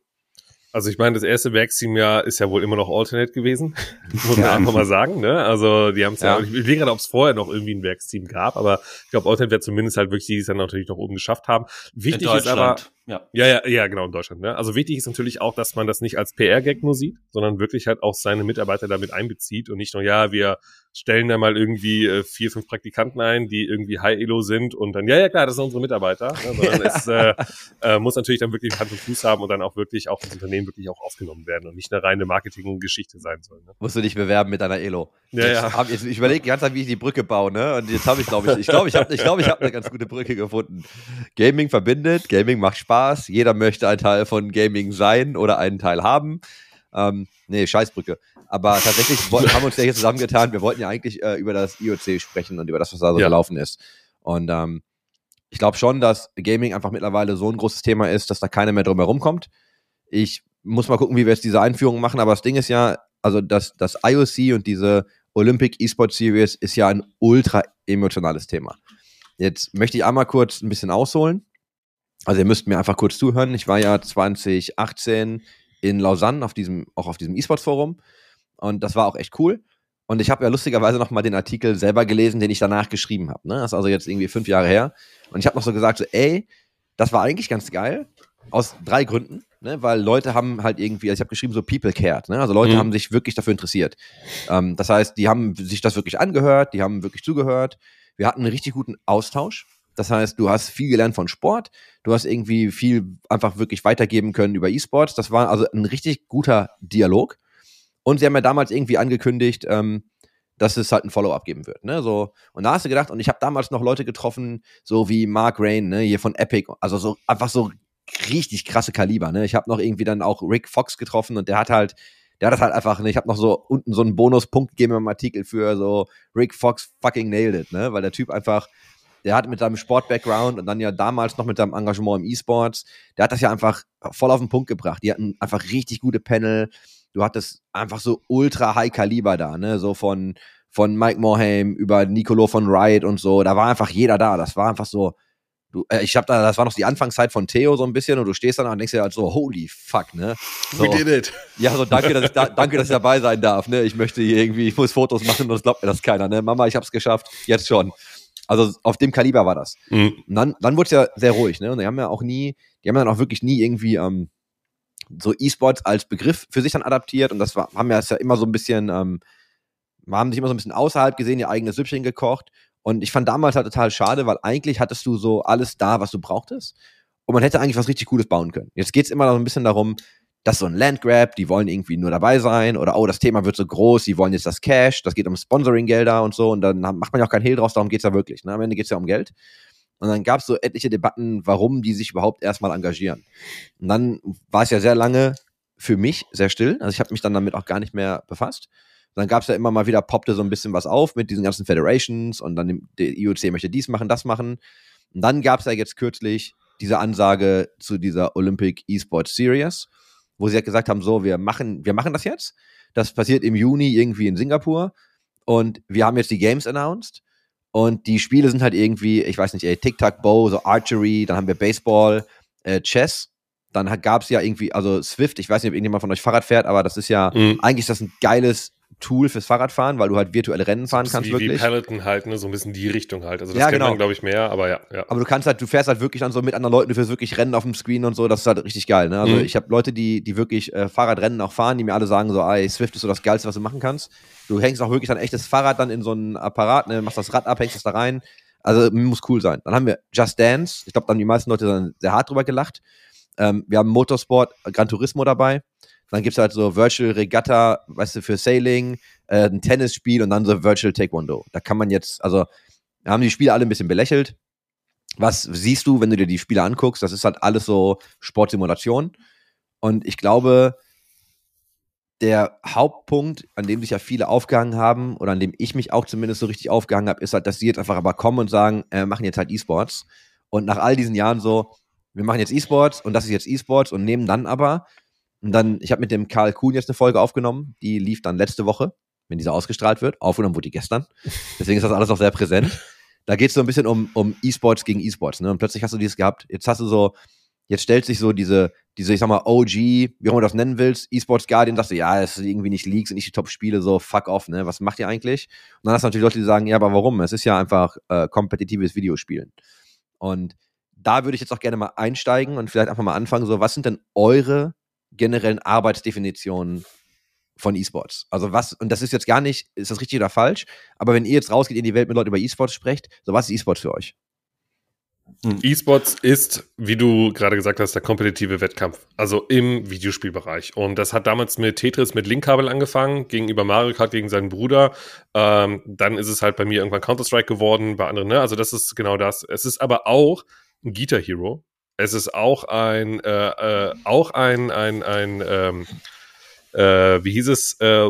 Also ich meine, das erste Werksteam ja ist ja wohl immer noch Alternate gewesen, muss man Ja. einfach mal sagen. Ne? Also die haben es ja, Ja. ich will gerade, ob es vorher noch irgendwie ein Werksteam gab, aber ich glaube, Alternate wird zumindest halt wirklich die, die es dann natürlich noch oben geschafft haben. In Wichtig ist aber. Ja. ja, ja, ja, genau, in Deutschland. Ne? Also wichtig ist natürlich auch, dass man das nicht als PR-Gag nur sieht, sondern wirklich halt auch seine Mitarbeiter damit einbezieht und nicht nur, ja, wir stellen da mal irgendwie äh, vier, fünf Praktikanten ein, die irgendwie High-Elo sind und dann, ja, ja, klar, das sind unsere Mitarbeiter, ne? sondern es äh, äh, muss natürlich dann wirklich Hand und Fuß haben und dann auch wirklich auch ins Unternehmen wirklich auch aufgenommen werden und nicht eine reine Marketing-Geschichte sein soll. Ne? Musst du dich bewerben mit deiner Elo. Ja, Jetzt ja. Hab, jetzt, ich überlege die ganze Zeit, wie ich die Brücke baue, ne? Und jetzt habe ich, glaube ich, ich glaube, ich habe ich glaub, ich hab eine ganz gute Brücke gefunden. Gaming verbindet, Gaming macht Spaß, jeder möchte ein Teil von Gaming sein oder einen Teil haben. Ähm, nee, Scheißbrücke. Aber tatsächlich wollten, haben wir uns ja hier zusammengetan. Wir wollten ja eigentlich äh, über das IOC sprechen und über das, was da so Ja. gelaufen ist. Und ähm, ich glaube schon, dass Gaming einfach mittlerweile so ein großes Thema ist, dass da keiner mehr drum herum kommt. Ich muss mal gucken, wie wir jetzt diese Einführung machen, aber das Ding ist ja, also das, das IOC und diese Olympic Esports Series ist ja ein ultra emotionales Thema. Jetzt möchte ich einmal kurz ein bisschen ausholen. Also ihr müsst mir einfach kurz zuhören. Ich war ja 2018 in Lausanne auf diesem, auch auf diesem E-Sports Forum und das war auch echt cool. Und ich habe ja lustigerweise noch mal den Artikel selber gelesen, den ich danach geschrieben habe. Ne? Das ist also jetzt irgendwie fünf Jahre her. Und ich habe noch so gesagt, so, ey, das war eigentlich ganz geil. Aus drei Gründen. Ne? Weil Leute haben halt irgendwie, also ich habe geschrieben, so People cared. Ne? Also Leute Mhm. haben sich wirklich dafür interessiert. Ähm, das heißt, die haben sich das wirklich angehört, die haben wirklich zugehört. Wir hatten einen richtig guten Austausch. Das heißt, du hast viel gelernt von Sport, du hast irgendwie viel einfach wirklich weitergeben können über E-Sports. Das war also ein richtig guter Dialog. Und sie haben ja damals irgendwie angekündigt, ähm, dass es halt ein Follow-up geben wird. Ne? So, und da hast du gedacht, und ich habe damals noch Leute getroffen, so wie Mark Rain, ne, hier von Epic, also so einfach so richtig krasse Kaliber. Ne? Ich habe noch irgendwie dann auch Rick Fox getroffen und der hat halt, der hat das halt einfach, ne, ich habe noch so unten so einen Bonuspunkt gegeben im Artikel für so Rick Fox fucking nailed it, ne? Weil der Typ einfach, der hat mit seinem Sport-Background und dann ja damals noch mit seinem Engagement im E-Sports, der hat das ja einfach voll auf den Punkt gebracht. Die hatten einfach richtig gute Panel. Du hattest einfach so ultra high Kaliber da, ne? So von, von Mike Morhaime über Nicolo von Riot und so. Da war einfach jeder da. Das war einfach so, du, äh, ich hab da, das war noch die Anfangszeit von Theo so ein bisschen und du stehst dann und denkst dir halt so, holy fuck, ne? So, We did it. ja, so danke, dass ich da, danke, dass ich dabei sein darf, ne? Ich möchte hier irgendwie, ich muss Fotos machen, sonst glaubt mir das keiner, ne? Mama, ich hab's geschafft, jetzt schon. Also auf dem Kaliber war das. Mhm. Und dann, dann wurde es ja sehr ruhig, ne? Und die haben ja auch nie, die haben dann auch wirklich nie irgendwie ähm, so E-Sports als Begriff für sich dann adaptiert und das war, haben ja es ja immer so ein bisschen, ähm, haben sich immer so ein bisschen außerhalb gesehen, ihr eigenes Süppchen gekocht. Und ich fand damals halt total schade, weil eigentlich hattest du so alles da, was du brauchtest. Und man hätte eigentlich was richtig Cooles bauen können. Jetzt geht's immer noch ein bisschen darum, dass so ein Landgrab, die wollen irgendwie nur dabei sein oder oh, das Thema wird so groß, die wollen jetzt das Cash, das geht um Sponsoring-Gelder und so und dann macht man ja auch keinen Hehl draus, darum geht's ja wirklich. Ne? Am Ende geht's ja um Geld. Und dann gab's so etliche Debatten, warum die sich überhaupt erstmal engagieren. Und dann war es ja sehr lange für mich sehr still. Also ich habe mich dann damit auch gar nicht mehr befasst. Dann gab's ja immer mal wieder, poppte so ein bisschen was auf mit diesen ganzen Federations und dann der IOC möchte dies machen, das machen. Und dann gab's ja jetzt kürzlich diese Ansage zu dieser Olympic Esports Series, wo sie halt gesagt haben, so, wir machen, wir machen das jetzt. Das passiert im Juni irgendwie in Singapur und wir haben jetzt die Games announced und die Spiele sind halt irgendwie, ich weiß nicht, ey, Tic-Tac-Bow, so Archery, dann haben wir Baseball, äh, Chess, dann hat- gab's ja irgendwie, also Swift, ich weiß nicht, ob irgendjemand von euch Fahrrad fährt, aber das ist ja, Mhm. eigentlich ist das ein geiles Tool fürs Fahrradfahren, weil du halt virtuelle Rennen fahren kannst, wie, wie wirklich. Peloton halt, ne? so ein bisschen die Richtung halt. Also das Ja, kennt genau. man, glaube ich, mehr, aber ja, ja. Aber du kannst halt, du fährst halt wirklich dann so mit anderen Leuten, du fährst wirklich Rennen auf dem Screen und so, das ist halt richtig geil. Ne? Also Mhm. ich habe Leute, die, die wirklich äh, Fahrradrennen auch fahren, die mir alle sagen so, ey, Swift ist so das Geilste, was du machen kannst. Du hängst auch wirklich ein echtes Fahrrad dann in so einen Apparat, ne, machst das Rad ab, hängst es da rein. Also muss cool sein. Dann haben wir Just Dance. Ich glaube, dann haben die meisten Leute dann sehr hart drüber gelacht. Ähm, wir haben Motorsport, Gran Turismo dabei. Dann gibt's halt so Virtual Regatta, weißt du, für Sailing, äh, ein Tennisspiel und dann so Virtual Taekwondo. Da kann man jetzt, also haben die Spiele alle ein bisschen belächelt. Was siehst du, wenn du dir die Spiele anguckst? Das ist halt alles so Sportsimulation. Und ich glaube, der Hauptpunkt, an dem sich ja viele aufgehangen haben, oder an dem ich mich auch zumindest so richtig aufgehangen habe, ist halt, dass sie jetzt einfach aber kommen und sagen, äh, machen jetzt halt E-Sports. Und nach all diesen Jahren so, wir machen jetzt E-Sports und das ist jetzt E-Sports und nehmen dann aber, und dann, ich habe mit dem Karl Kuhn jetzt eine Folge aufgenommen, die lief dann letzte Woche, wenn diese ausgestrahlt wird. Aufgenommen wurde die gestern. Deswegen ist das alles auch sehr präsent. Da geht es so ein bisschen um, um E-Sports gegen E-Sports. Ne? Und plötzlich hast du dieses gehabt, jetzt hast du so, jetzt stellt sich so diese, diese, ich sag mal, OG, wie auch immer du das nennen willst, E-Sports Guardian, sagst du, ja, es ist irgendwie nicht Leagues, sind nicht die Top-Spiele, so fuck off, ne? Was macht ihr eigentlich? Und dann hast du natürlich Leute, die sagen, ja, aber warum? Es ist ja einfach äh, kompetitives Videospielen. Und da würde ich jetzt auch gerne mal einsteigen und vielleicht einfach mal anfangen, so, was sind denn eure generellen Arbeitsdefinitionen von E-Sports? Also was, und das ist jetzt gar nicht, ist das richtig oder falsch, aber wenn ihr jetzt rausgeht in die Welt mit Leuten über E-Sports sprecht, so was ist E-Sports für euch? E-Sports ist, wie du gerade gesagt hast, der kompetitive Wettkampf, also im Videospielbereich. Und das hat damals mit Tetris mit Linkkabel angefangen, gegenüber Mario Kart gegen seinen Bruder. Ähm, dann ist es halt bei mir irgendwann Counter-Strike geworden, bei anderen, ne? Also das ist genau das. Es ist aber auch ein Guitar Hero. Es ist auch ein, äh, äh, auch ein, ein, ein, ähm, äh, wie hieß es, äh,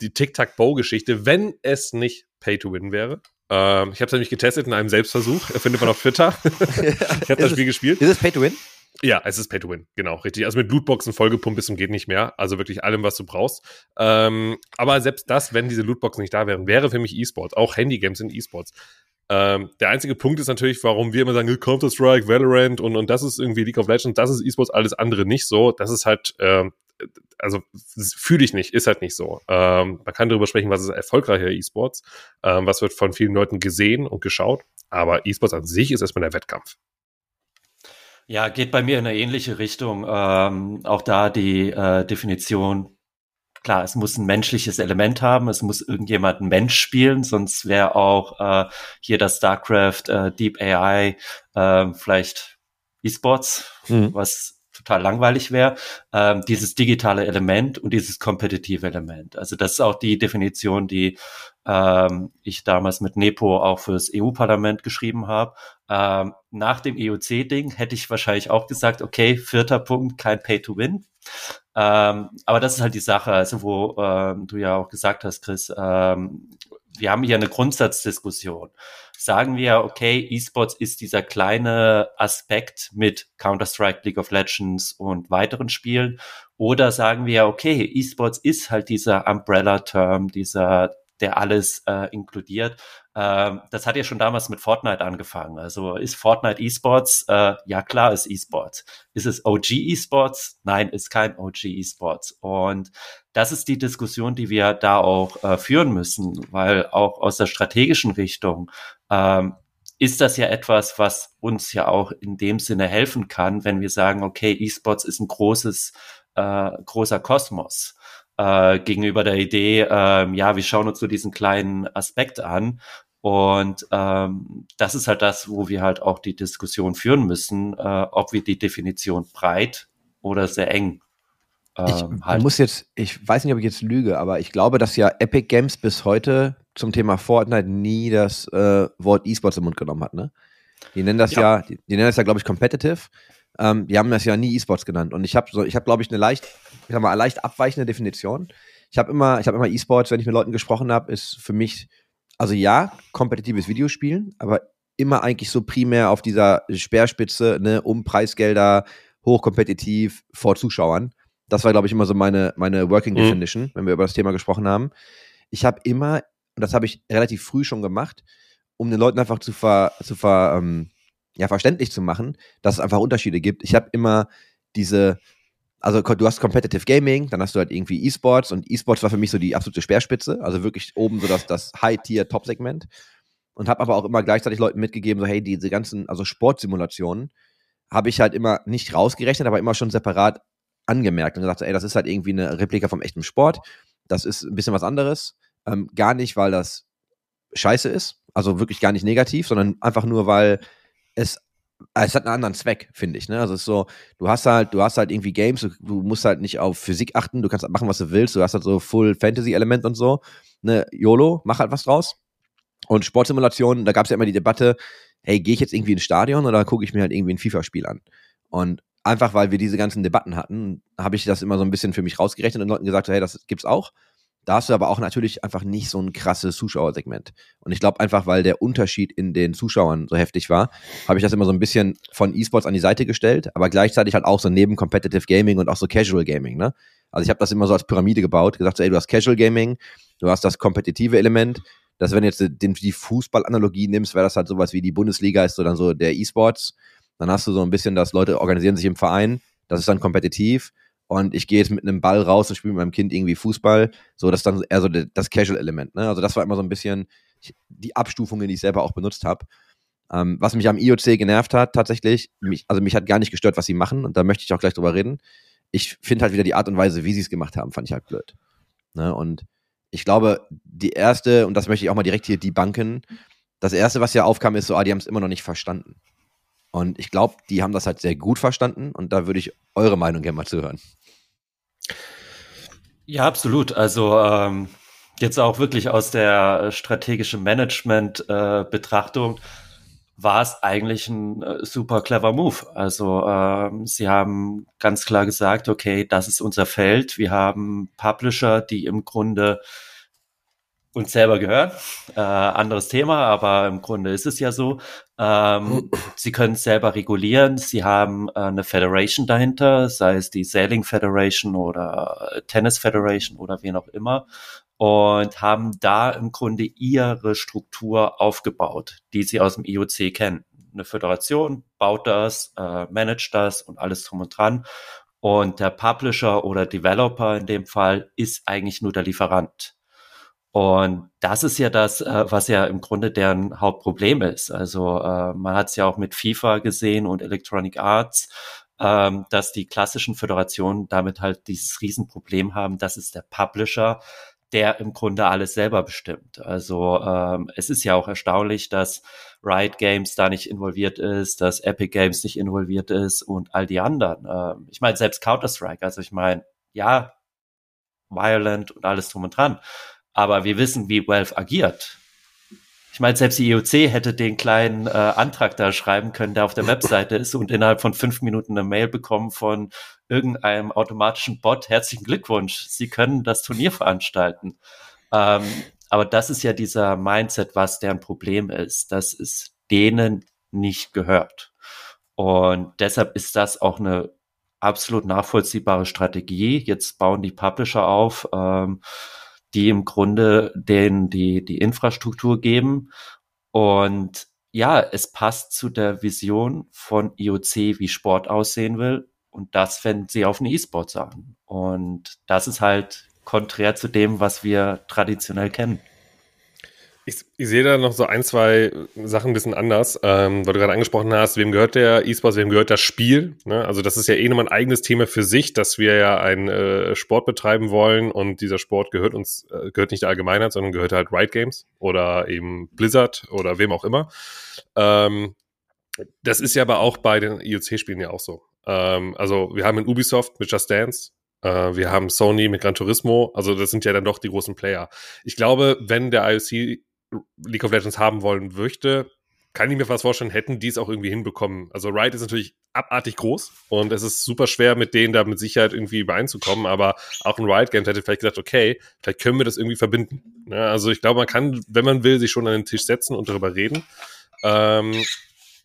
die Tic-Tac-Bow-Geschichte, wenn es nicht Pay-to-Win wäre. Ähm, ich habe es nämlich getestet in einem Selbstversuch. Findet man auf Twitter. ich habe das Spiel gespielt. Ist es Pay-to-Win? Ja, es ist Pay-to-Win, genau, richtig. Also mit Lootboxen vollgepumpt bis zum geht nicht mehr. Also wirklich allem, was du brauchst. Ähm, aber selbst das, wenn diese Lootboxen nicht da wären, wäre für mich E-Sports. Auch Handygames sind E-Sports. Ähm, der einzige Punkt ist natürlich, warum wir immer sagen, Counter-Strike, Valorant und, und das ist irgendwie League of Legends, das ist E-Sports, alles andere nicht so. Das ist halt, ähm, also fühle ich nicht, ist halt nicht so. Ähm, man kann darüber sprechen, was ist erfolgreicher E-Sports, ähm, was wird von vielen Leuten gesehen und geschaut, aber E-Sports an sich ist erstmal der Wettkampf. Ja, geht bei mir in eine ähnliche Richtung. Ähm, auch da die äh, Definition klar, es muss ein menschliches Element haben, es muss irgendjemand ein Mensch spielen, sonst wäre auch äh, hier das StarCraft, äh, Deep AI, äh, vielleicht E-Sports, mhm. was total langweilig wäre, ähm, dieses digitale Element und dieses kompetitive Element. Also das ist auch die Definition, die ähm, ich damals mit Nepo auch fürs EU-Parlament geschrieben habe. Ähm, nach dem EOC-Ding hätte ich wahrscheinlich auch gesagt, okay, vierter Punkt, kein Pay-to-Win. Ähm, aber das ist halt die Sache, also wo ähm, du ja auch gesagt hast, Chris, ähm, wir haben hier eine Grundsatzdiskussion. Sagen wir, okay, E-Sports ist dieser kleine Aspekt mit Counter-Strike, League of Legends und weiteren Spielen. Oder sagen wir, okay, E-Sports ist halt dieser Umbrella-Term, dieser der alles äh, inkludiert. Ähm, das hat ja schon damals mit Fortnite angefangen. Also ist Fortnite E-Sports? Äh, ja klar, ist E-Sports. Ist es OG E-Sports? Nein, ist kein OG E-Sports. Und das ist die Diskussion, die wir da auch äh, führen müssen, weil auch aus der strategischen Richtung ähm, ist das ja etwas, was uns ja auch in dem Sinne helfen kann, wenn wir sagen, okay, E-Sports ist ein großes, äh, großer Kosmos äh, gegenüber der Idee, äh, ja, wir schauen uns so diesen kleinen Aspekt an. Und ähm, das ist halt das, wo wir halt auch die Diskussion führen müssen, äh, ob wir die Definition breit oder sehr eng ähm, ich halt. muss jetzt, ich weiß nicht, ob ich jetzt lüge, aber ich glaube, dass ja Epic Games bis heute zum Thema Fortnite nie das äh, Wort E-Sports im Mund genommen hat, ne? Die nennen das ja, ja die, die, nennen das ja, glaube ich, Competitive. Ähm, die haben das ja nie E-Sports genannt. Und ich habe so, ich habe, glaube ich, eine leicht, ich sag mal, leicht abweichende Definition. Ich habe immer, ich habe immer E-Sports, wenn ich mit Leuten gesprochen habe, ist für mich, also ja, kompetitives Videospielen, aber immer eigentlich so primär auf dieser Speerspitze, ne, um Preisgelder, hochkompetitiv vor Zuschauern. Das war, glaube ich, immer so meine, meine Working mhm. Definition, mhm. wenn wir über das Thema gesprochen haben. Ich habe immer, und das habe ich relativ früh schon gemacht, um den Leuten einfach zu ver, zu ver, ähm, ja, verständlich zu machen, dass es einfach Unterschiede gibt. Ich habe immer diese, also du hast Competitive Gaming, dann hast du halt irgendwie E-Sports und E-Sports war für mich so die absolute Speerspitze, also wirklich oben so das, das High-Tier-Top-Segment und habe aber auch immer gleichzeitig Leuten mitgegeben, so hey, diese ganzen, also Sportsimulationen habe ich halt immer nicht rausgerechnet, aber immer schon separat angemerkt und gesagt, ey, das ist halt irgendwie eine Replika vom echten Sport, das ist ein bisschen was anderes, ähm, gar nicht, weil das scheiße ist, also wirklich gar nicht negativ, sondern einfach nur, weil es es hat einen anderen Zweck, finde ich. Ne? Also es ist so, du hast halt, du hast halt irgendwie Games, du, du, musst halt nicht auf Physik achten, du kannst halt machen, was du willst, du hast halt so Full Fantasy-Element und so. Ne, YOLO, mach halt was draus. Und Sportsimulationen, da gab es ja immer die Debatte, hey, gehe ich jetzt irgendwie ins Stadion oder gucke ich mir halt irgendwie ein FIFA-Spiel an? Und einfach weil wir diese ganzen Debatten hatten, habe ich das immer so ein bisschen für mich rausgerechnet und Leuten gesagt, hey, das gibt's auch. Da hast du aber auch natürlich einfach nicht so ein krasses Zuschauersegment. Und ich glaube einfach, weil der Unterschied in den Zuschauern so heftig war, habe ich das immer so ein bisschen von E-Sports an die Seite gestellt, aber gleichzeitig halt auch so neben Competitive Gaming und auch so Casual Gaming, ne? Also ich habe das immer so als Pyramide gebaut, gesagt, so, ey, du hast Casual Gaming, du hast das kompetitive Element, dass wenn du jetzt den, die Fußballanalogie nimmst, wäre das halt sowas wie die Bundesliga ist so dann so der E-Sports. Dann hast du so ein bisschen, dass Leute organisieren sich im Verein, das ist dann kompetitiv und ich gehe jetzt mit einem Ball raus und spiele mit meinem Kind irgendwie Fußball. So, das ist dann eher so das Casual-Element. Ne? Also das war immer so ein bisschen die Abstufungen, die ich selber auch benutzt habe. Ähm, was mich am IOC genervt hat, tatsächlich, mich, also mich hat gar nicht gestört, was sie machen, und da möchte ich auch gleich drüber reden. Ich finde halt wieder die Art und Weise, wie sie es gemacht haben, fand ich halt blöd. Ne? Und ich glaube, die erste, und das möchte ich auch mal direkt hier debunken, das erste, was ja aufkam, ist so, ah, die haben es immer noch nicht verstanden. Und ich glaube, die haben das halt sehr gut verstanden und da würde ich eure Meinung gerne mal zuhören. Ja, absolut. Also ähm, jetzt auch wirklich aus der strategischen Management-Betrachtung äh, war es eigentlich ein äh, super clever Move. Also ähm, sie haben ganz klar gesagt, okay, das ist unser Feld. Wir haben Publisher, die im Grunde uns selber gehören. Äh, anderes Thema, aber im Grunde ist es ja so. Ähm, sie können es selber regulieren. Sie haben äh, eine Federation dahinter, sei es die Sailing Federation oder Tennis Federation oder wen auch immer. Und haben da im Grunde ihre Struktur aufgebaut, die sie aus dem IOC kennen. Eine Föderation baut das, äh, managt das und alles drum und dran. Und der Publisher oder Developer in dem Fall ist eigentlich nur der Lieferant. Und das ist ja das, äh, was ja im Grunde deren Hauptproblem ist. Also äh, man hat es ja auch mit FIFA gesehen und Electronic Arts, ähm, dass die klassischen Föderationen damit halt dieses Riesenproblem haben, dass es der Publisher, der im Grunde alles selber bestimmt. Also ähm, es ist ja auch erstaunlich, dass Riot Games da nicht involviert ist, dass Epic Games nicht involviert ist und all die anderen. Ähm, ich meine, selbst Counter-Strike, also ich meine, ja, Violent und alles drum und dran. Aber wir wissen, wie Valve agiert. Ich meine, selbst die IOC hätte den kleinen äh, Antrag da schreiben können, der auf der Webseite ist und innerhalb von fünf Minuten eine Mail bekommen von irgendeinem automatischen Bot. Herzlichen Glückwunsch, Sie können das Turnier veranstalten. Ähm, aber das ist ja dieser Mindset, was deren Problem ist, dass es denen nicht gehört. Und deshalb ist das auch eine absolut nachvollziehbare Strategie. Jetzt bauen die Publisher auf. Ähm, die im Grunde den die, die Infrastruktur geben. Und ja, es passt zu der Vision von IOC, wie Sport aussehen will. Und das wenn sie auf den E-Sport sagen. Und das ist halt konträr zu dem, was wir traditionell kennen. Ich, ich, sehe da noch so ein, zwei Sachen ein bisschen anders, ähm, weil du gerade angesprochen hast, wem gehört der E-Sports, wem gehört das Spiel? Ne? Also das ist ja eh nochmal ein eigenes Thema für sich, dass wir ja einen äh, Sport betreiben wollen und dieser Sport gehört uns, äh, gehört nicht der Allgemeinheit, sondern gehört halt Riot Games oder eben Blizzard oder wem auch immer. Ähm, das ist ja aber auch bei den IOC-Spielen ja auch so. Ähm, also wir haben in Ubisoft mit Just Dance, äh, wir haben Sony mit Gran Turismo, also das sind ja dann doch die großen Player. Ich glaube, wenn der IOC League of Legends haben wollen möchte, kann ich mir fast vorstellen, hätten die es auch irgendwie hinbekommen. Also Riot ist natürlich abartig groß und es ist super schwer, mit denen da mit Sicherheit irgendwie übereinzukommen, aber auch ein Riot Games hätte vielleicht gesagt, okay, vielleicht können wir das irgendwie verbinden. Ja, also ich glaube, man kann, wenn man will, sich schon an den Tisch setzen und darüber reden. Ähm,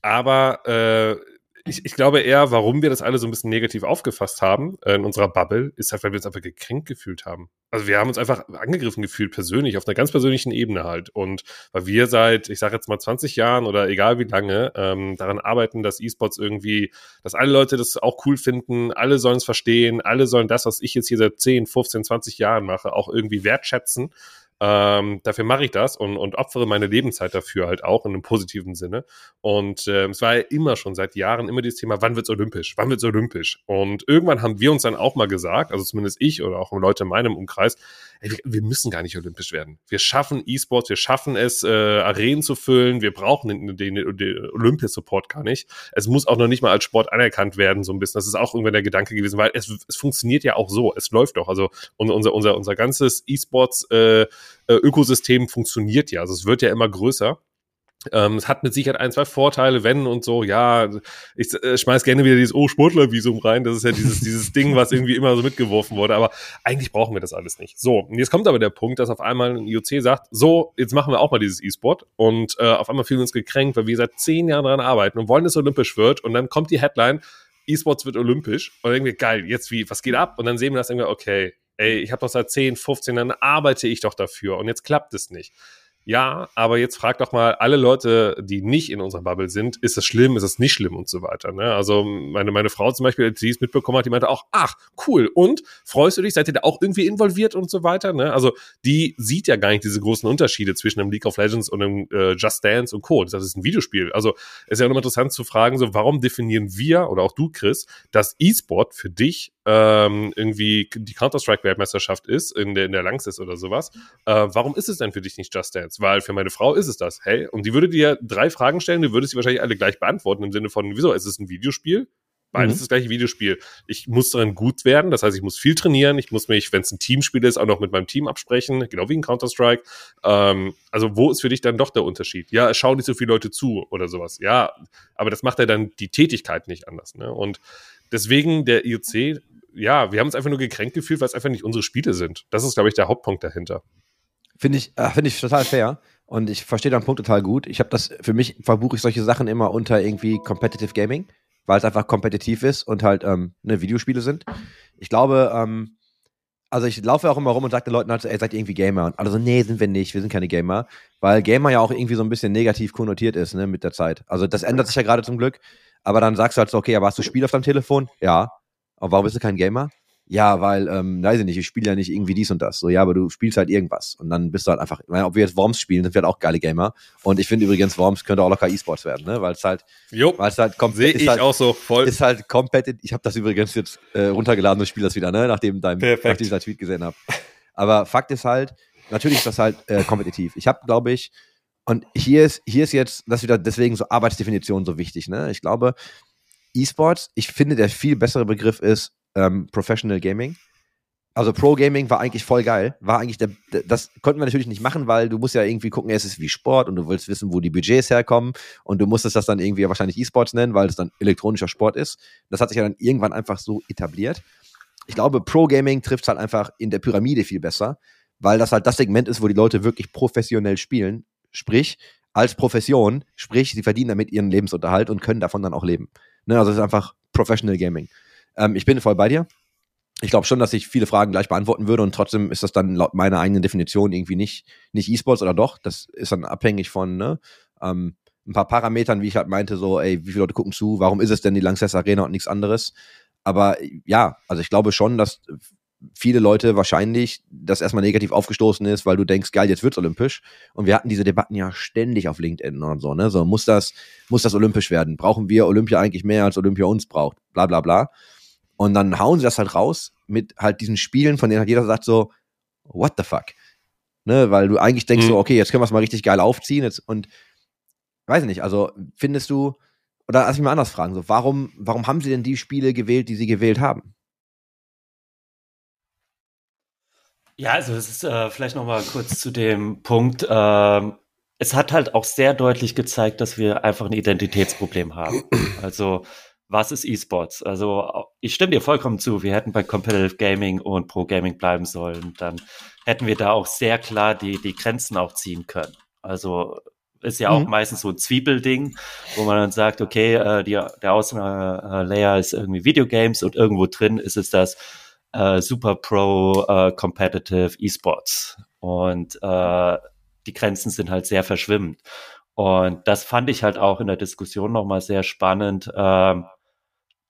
aber äh, ich, ich glaube eher, warum wir das alle so ein bisschen negativ aufgefasst haben äh, in unserer Bubble, ist halt, weil wir uns einfach gekränkt gefühlt haben. Also wir haben uns einfach angegriffen gefühlt, persönlich, auf einer ganz persönlichen Ebene halt. Und weil wir seit, ich sage jetzt mal 20 Jahren oder egal wie lange, ähm, daran arbeiten, dass E-Sports irgendwie, dass alle Leute das auch cool finden, alle sollen es verstehen, alle sollen das, was ich jetzt hier seit 10, 15, 20 Jahren mache, auch irgendwie wertschätzen ähm, dafür mache ich das und, und opfere meine Lebenszeit dafür halt auch in einem positiven Sinne. Und äh, es war ja immer schon seit Jahren immer dieses Thema, wann wird's olympisch? Wann wird's olympisch? Und irgendwann haben wir uns dann auch mal gesagt, also zumindest ich oder auch Leute in meinem Umkreis, ey, wir, müssen gar nicht olympisch werden. Wir schaffen E-Sports, wir schaffen es, äh, Arenen zu füllen, wir brauchen den, den, den Olympia-Support gar nicht. Es muss auch noch nicht mal als Sport anerkannt werden, so ein bisschen. Das ist auch irgendwann der Gedanke gewesen, weil es, es funktioniert ja auch so. Es läuft doch. Also unser, unser, unser ganzes E-Sports äh, äh, funktioniert ja. Also es wird ja immer größer. Ähm, es hat mit Sicherheit ein, zwei Vorteile, wenn und so, ja, ich äh, schmeiß gerne wieder dieses Oh, Sportlervisum rein. Das ist ja dieses, dieses Ding, was irgendwie immer so mitgeworfen wurde. Aber eigentlich brauchen wir das alles nicht. So, und jetzt kommt aber der Punkt, dass auf einmal ein IOC sagt, so, jetzt machen wir auch mal dieses E-Sport. Und äh, auf einmal fühlen wir uns gekränkt, weil wir seit zehn Jahren daran arbeiten und wollen, dass es olympisch wird. Und dann kommt die Headline, E-Sports wird olympisch. Und dann denken wir, geil, jetzt wie, was geht ab? Und dann sehen wir das irgendwie, okay, ey, ich habe doch seit 10, 15 Jahren arbeite ich doch dafür und jetzt klappt es nicht. Ja, aber jetzt frag doch mal alle Leute, die nicht in unserer Bubble sind, ist es schlimm, ist es nicht schlimm und so weiter. Ne? Also meine, meine Frau zum Beispiel, die es mitbekommen hat, die meinte auch, ach, cool, und freust du dich, seid ihr da auch irgendwie involviert und so weiter? Ne? Also die sieht ja gar nicht diese großen Unterschiede zwischen einem League of Legends und einem äh, Just Dance und Co. Das ist ein Videospiel. Also ist ja auch immer interessant zu fragen, so warum definieren wir oder auch du, Chris, dass E-Sport für dich ähm, irgendwie die Counter-Strike-Weltmeisterschaft ist, in der, in der Langsys oder sowas. Äh, warum ist es denn für dich nicht Just Dance? Weil für meine Frau ist es das. Hey, und die würde dir drei Fragen stellen, du würdest sie wahrscheinlich alle gleich beantworten, im Sinne von, wieso, ist es ein Videospiel? Beides mhm. ist das gleiche Videospiel. Ich muss darin gut werden, das heißt, ich muss viel trainieren, ich muss mich, wenn es ein Teamspiel ist, auch noch mit meinem Team absprechen, genau wie in Counter-Strike. Ähm, also wo ist für dich dann doch der Unterschied? Ja, es schauen nicht so viele Leute zu oder sowas. Ja, aber das macht ja dann die Tätigkeit nicht anders. Ne? Und deswegen der IOC ja, wir haben uns einfach nur gekränkt gefühlt, weil es einfach nicht unsere Spiele sind. Das ist, glaube ich, der Hauptpunkt dahinter. Finde ich, äh, finde ich total fair. Und ich verstehe deinen Punkt total gut. Ich habe das, für mich verbuche ich solche Sachen immer unter irgendwie Competitive Gaming, weil es einfach kompetitiv ist und halt ähm, ne, Videospiele sind. Ich glaube, ähm, also ich laufe auch immer rum und sage den Leuten halt, ey, seid ihr irgendwie Gamer? Und alle so, nee, sind wir nicht, wir sind keine Gamer. Weil Gamer ja auch irgendwie so ein bisschen negativ konnotiert ist, ne, mit der Zeit. Also das ändert sich ja gerade zum Glück. Aber dann sagst du halt so, okay, aber hast du Spiel auf deinem Telefon? Ja. Aber warum bist du kein Gamer? Ja, weil, ähm, weiß ich nicht, ich spiele ja nicht irgendwie dies und das. So, ja, aber du spielst halt irgendwas. Und dann bist du halt einfach, ich meine, ob wir jetzt Worms spielen, sind wir halt auch geile Gamer. Und ich finde übrigens, Worms könnte auch locker E-Sports werden, ne? Weil es halt, weil es halt komplett. Sehe ich halt, auch so voll. Ist halt komplett, ich habe das übrigens jetzt äh, runtergeladen und spiele das wieder, ne? Nachdem, dein, nachdem ich dein Tweet gesehen habe. Aber Fakt ist halt, natürlich ist das halt äh, kompetitiv. Ich habe, glaube ich, und hier ist, hier ist jetzt, das wieder deswegen so Arbeitsdefinition so wichtig, ne? Ich glaube, E-Sports, ich finde, der viel bessere Begriff ist ähm, Professional Gaming. Also Pro Gaming war eigentlich voll geil. War eigentlich der, das konnten wir natürlich nicht machen, weil du musst ja irgendwie gucken, es ist wie Sport und du willst wissen, wo die Budgets herkommen und du musstest das dann irgendwie wahrscheinlich E-Sports nennen, weil es dann elektronischer Sport ist. Das hat sich ja dann irgendwann einfach so etabliert. Ich glaube, Pro Gaming trifft halt einfach in der Pyramide viel besser, weil das halt das Segment ist, wo die Leute wirklich professionell spielen. Sprich, als Profession, sprich, sie verdienen damit ihren Lebensunterhalt und können davon dann auch leben. Ne, also es ist einfach Professional Gaming. Ähm, ich bin voll bei dir. Ich glaube schon, dass ich viele Fragen gleich beantworten würde und trotzdem ist das dann laut meiner eigenen Definition irgendwie nicht, nicht E-Sports oder doch. Das ist dann abhängig von ne, ähm, ein paar Parametern, wie ich halt meinte, so, ey, wie viele Leute gucken zu, warum ist es denn die Lanxess Arena und nichts anderes? Aber ja, also ich glaube schon, dass viele Leute wahrscheinlich das erstmal negativ aufgestoßen ist, weil du denkst, geil, jetzt wird's olympisch. Und wir hatten diese Debatten ja ständig auf LinkedIn und so, ne? So, muss das, muss das olympisch werden? Brauchen wir Olympia eigentlich mehr als Olympia uns braucht? Bla, bla, bla. Und dann hauen sie das halt raus mit halt diesen Spielen, von denen halt jeder sagt so, what the fuck? Ne, weil du eigentlich denkst mhm. so, okay, jetzt können wir es mal richtig geil aufziehen. Jetzt, und weiß nicht, also findest du, oder lass mich mal anders fragen, so, warum, warum haben sie denn die Spiele gewählt, die sie gewählt haben? Ja, also es ist äh, vielleicht noch mal kurz zu dem Punkt. Ähm, es hat halt auch sehr deutlich gezeigt, dass wir einfach ein Identitätsproblem haben. Also was ist E-Sports? Also ich stimme dir vollkommen zu. Wir hätten bei Competitive Gaming und Pro Gaming bleiben sollen. Dann hätten wir da auch sehr klar die, die Grenzen auch ziehen können. Also ist ja auch mhm. meistens so ein Zwiebelding, wo man dann sagt, okay, äh, die, der Außenlayer ist irgendwie Videogames und irgendwo drin ist es das äh, Super Pro äh, Competitive E-Sports. Und äh, die Grenzen sind halt sehr verschwimmend. Und das fand ich halt auch in der Diskussion nochmal sehr spannend, äh,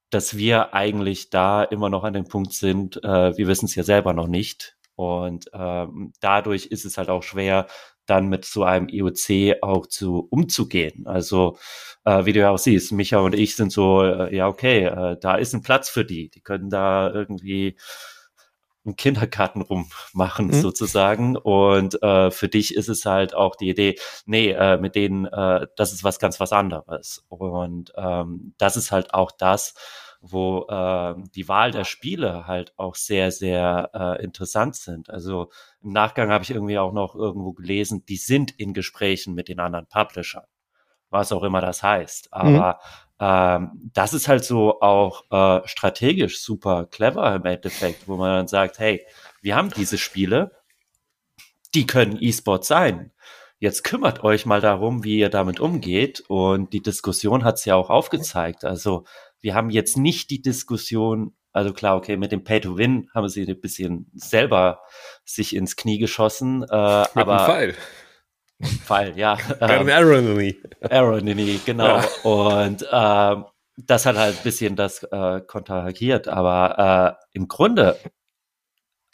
dass wir eigentlich da immer noch an dem Punkt sind, äh, wir wissen es ja selber noch nicht. Und ähm, dadurch ist es halt auch schwer, dann mit so einem IOC auch zu umzugehen. Also äh, wie du ja auch siehst, Micha und ich sind so, äh, ja okay, äh, da ist ein Platz für die. Die können da irgendwie einen Kindergarten rummachen mhm. sozusagen. Und äh, für dich ist es halt auch die Idee, nee, äh, mit denen, äh, das ist was ganz was anderes. Und ähm, das ist halt auch das, wo äh, die Wahl der Spiele halt auch sehr, sehr äh, interessant sind. Also im Nachgang habe ich irgendwie auch noch irgendwo gelesen, die sind in Gesprächen mit den anderen Publishern. was auch immer das heißt. Aber ähm, das ist halt so auch äh, strategisch super clever im Endeffekt, wo man dann sagt, hey, wir haben diese Spiele, die können E-Sport sein. Jetzt kümmert euch mal darum, wie ihr damit umgeht. Und die Diskussion hat es ja auch aufgezeigt. Also wir haben jetzt nicht die Diskussion, also klar, okay, mit dem Pay-to-Win haben sie ein bisschen selber sich ins Knie geschossen. Äh, aber Pfeil. Fall, ja. Ähm, Irony. Irony, genau. Und ähm, das hat halt ein bisschen das äh, kontrahiert. Aber äh, im Grunde,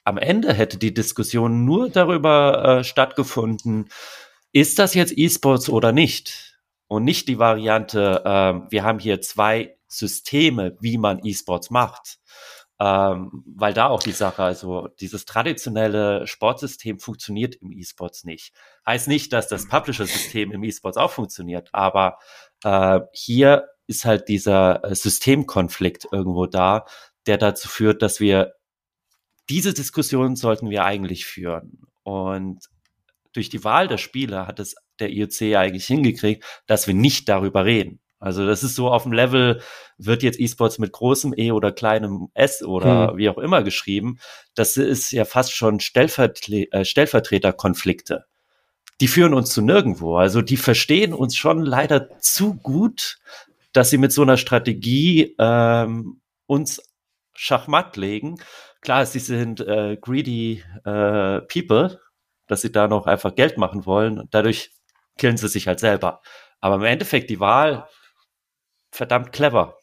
am Ende hätte die Diskussion nur darüber äh, stattgefunden, ist das jetzt E-Sports oder nicht? Und nicht die Variante, ähm, wir haben hier zwei Systeme, wie man E-Sports macht. Ähm, weil da auch die Sache, also dieses traditionelle Sportsystem funktioniert im E-Sports nicht. Heißt nicht, dass das Publisher-System im E-Sports auch funktioniert, aber äh, hier ist halt dieser äh, Systemkonflikt irgendwo da, der dazu führt, dass wir diese Diskussion sollten wir eigentlich führen. Und durch die Wahl der Spieler hat es der IOC eigentlich hingekriegt, dass wir nicht darüber reden. Also das ist so auf dem Level, wird jetzt E-Sports mit großem E oder kleinem S oder wie auch immer geschrieben. Das ist ja fast schon Stellvertle äh, Stellvertreterkonflikte. Die führen uns zu nirgendwo. Also die verstehen uns schon leider zu gut, dass sie mit so einer Strategie ähm, uns Schachmatt legen. Klar, sie sind äh, greedy äh, people, dass sie da noch einfach Geld machen wollen. Und dadurch killen sie sich halt selber. Aber im Endeffekt die Wahl verdammt clever.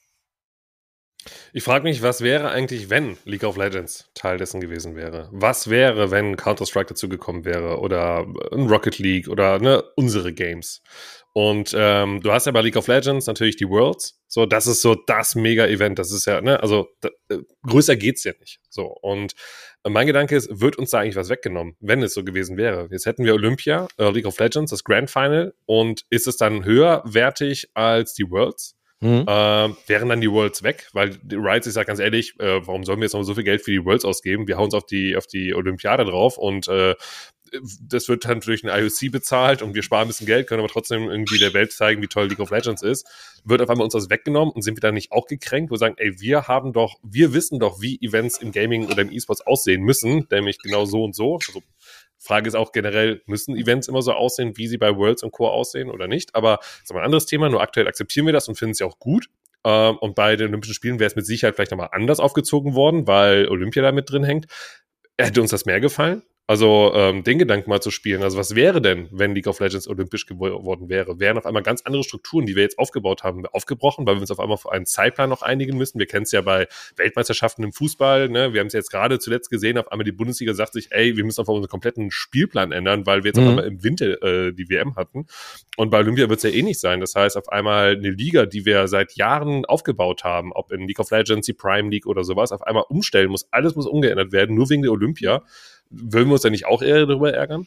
Ich frage mich, was wäre eigentlich, wenn League of Legends Teil dessen gewesen wäre? Was wäre, wenn Counter-Strike dazu gekommen wäre oder ein Rocket League oder ne, unsere Games? Und ähm, du hast ja bei League of Legends natürlich die Worlds. So, das ist so das Mega-Event. Das ist ja, ne, also da, äh, größer geht's ja nicht. So, und äh, mein Gedanke ist, wird uns da eigentlich was weggenommen, wenn es so gewesen wäre? Jetzt hätten wir Olympia, äh, League of Legends, das Grand Final, und ist es dann höherwertig als die Worlds? Mhm. Ähm, wären dann die Worlds weg, weil die Rights, ich sag ganz ehrlich, äh, warum sollen wir jetzt noch so viel Geld für die Worlds ausgeben? Wir hauen uns auf die, auf die Olympiade drauf und äh, das wird dann durch den IOC bezahlt und wir sparen ein bisschen Geld, können aber trotzdem irgendwie der Welt zeigen, wie toll League of Legends ist. Wird auf einmal uns das weggenommen und sind wir dann nicht auch gekränkt, wo wir sagen, ey, wir haben doch, wir wissen doch, wie Events im Gaming oder im E-Sports aussehen müssen, nämlich genau so und so. Also Frage ist auch generell, müssen Events immer so aussehen, wie sie bei Worlds und Co. aussehen oder nicht? Aber das ist aber ein anderes Thema. Nur aktuell akzeptieren wir das und finden es ja auch gut. Ähm, und bei den Olympischen Spielen wäre es mit Sicherheit vielleicht nochmal anders aufgezogen worden, weil Olympia da mit drin hängt. Hätte uns das mehr gefallen? Also ähm, den Gedanken mal zu spielen. Also was wäre denn, wenn League of Legends olympisch geworden wäre? Wären auf einmal ganz andere Strukturen, die wir jetzt aufgebaut haben, aufgebrochen, weil wir uns auf einmal auf einen Zeitplan noch einigen müssen. Wir kennen es ja bei Weltmeisterschaften im Fußball. Ne? Wir haben es jetzt gerade zuletzt gesehen. Auf einmal die Bundesliga sagt sich, ey, wir müssen auf unseren kompletten Spielplan ändern, weil wir jetzt Mhm. auf einmal im Winter äh, die WM hatten. Und bei Olympia wird es ja eh nicht sein. Das heißt, auf einmal eine Liga, die wir seit Jahren aufgebaut haben, ob in League of Legends, die Prime League oder sowas, auf einmal umstellen muss. Alles muss umgeändert werden, nur wegen der Olympia. Würden wir uns da nicht auch eher darüber ärgern?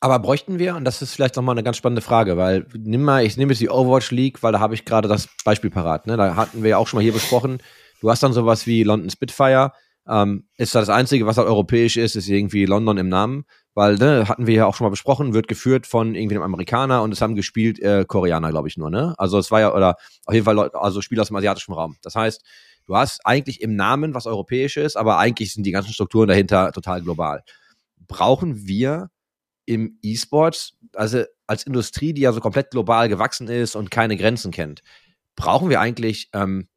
Aber bräuchten wir, und das ist vielleicht nochmal eine ganz spannende Frage, weil nimm mal, ich nehme jetzt die Overwatch League, weil da habe ich gerade das Beispiel parat. Ne? Da hatten wir ja auch schon mal hier besprochen. Du hast dann sowas wie London Spitfire. Ähm, ist da das Einzige, was halt europäisch ist, ist irgendwie London im Namen. Weil, ne, hatten wir ja auch schon mal besprochen, wird geführt von irgendwie einem Amerikaner und es haben gespielt äh, Koreaner, glaube ich nur, ne? Also es war ja, oder auf jeden Fall Leute, also Spieler aus dem asiatischen Raum. Das heißt, du hast eigentlich im Namen was Europäisches, aber eigentlich sind die ganzen Strukturen dahinter total global. Brauchen wir im E-Sport, also als Industrie, die ja so komplett global gewachsen ist und keine Grenzen kennt, brauchen wir eigentlich ähm,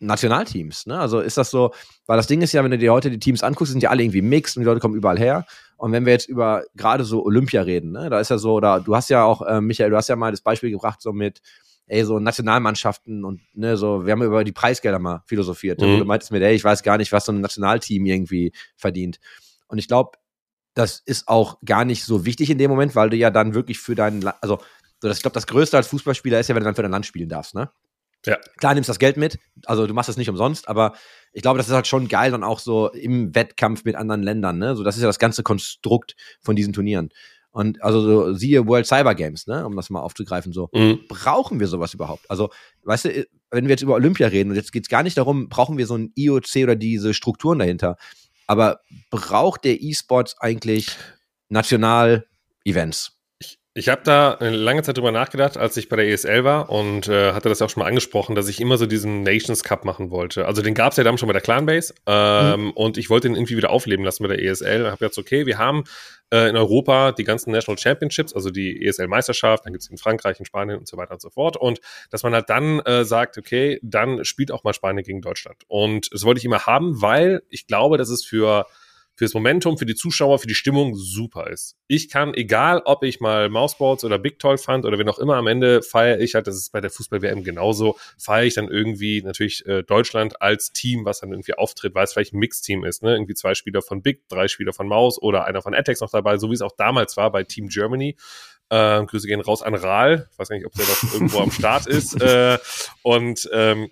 Nationalteams? Ne? Also ist das so, weil das Ding ist ja, wenn du dir heute die Teams anguckst, sind ja alle irgendwie mixed und die Leute kommen überall her. Und wenn wir jetzt über gerade so Olympia reden, ne, da ist ja so, oder du hast ja auch, äh, Michael, du hast ja mal das Beispiel gebracht, so mit, ey, so Nationalmannschaften und ne, so, wir haben über die Preisgelder mal philosophiert. Mhm. Mhm. Du meintest mir, ey, ich weiß gar nicht, was so ein Nationalteam irgendwie verdient. Und ich glaube, das ist auch gar nicht so wichtig in dem Moment, weil du ja dann wirklich für dein, La also so, das, ich glaube, das Größte als Fußballspieler ist ja, wenn du dann für dein Land spielen darfst, ne? Ja. Klar nimmst das Geld mit, also du machst das nicht umsonst, aber ich glaube, das ist halt schon geil dann auch so im Wettkampf mit anderen Ländern, ne? So, das ist ja das ganze Konstrukt von diesen Turnieren. Und also so, siehe World Cyber Games, ne, um das mal aufzugreifen, so. Mhm. Brauchen wir sowas überhaupt? Also, weißt du, wenn wir jetzt über Olympia reden, und jetzt geht's gar nicht darum, brauchen wir so ein IOC oder diese Strukturen dahinter, aber braucht der E-Sports eigentlich National-Events? Ich, Ich habe da eine lange Zeit drüber nachgedacht, als ich bei der ESL war und äh, hatte das auch schon mal angesprochen, dass ich immer so diesen Nations Cup machen wollte. Also den gab es ja damals schon bei der Clanbase ähm, mhm. und ich wollte ihn irgendwie wieder aufleben lassen bei der ESL. Ich habe jetzt okay, wir haben äh, in Europa die ganzen National Championships, also die ESL-Meisterschaft, dann gibt es in Frankreich, in Spanien und so weiter und so fort. Und dass man halt dann äh, sagt, okay, dann spielt auch mal Spanien gegen Deutschland. Und das wollte ich immer haben, weil ich glaube, dass es für fürs Momentum, für die Zuschauer, für die Stimmung super ist. Ich kann, egal ob ich mal Mouseboards oder Big Toy fand oder wenn auch immer, am Ende feiere ich halt, das ist bei der Fußball-WM genauso, feiere ich dann irgendwie natürlich äh, Deutschland als Team, was dann irgendwie auftritt, weil es vielleicht ein Mix-Team ist, ne? Irgendwie zwei Spieler von Big, drei Spieler von Maus oder einer von Atex noch dabei, so wie es auch damals war bei Team Germany. Äh, Grüße gehen raus an Rahl. Ich weiß gar nicht, ob der noch irgendwo am Start ist. Äh, und ähm,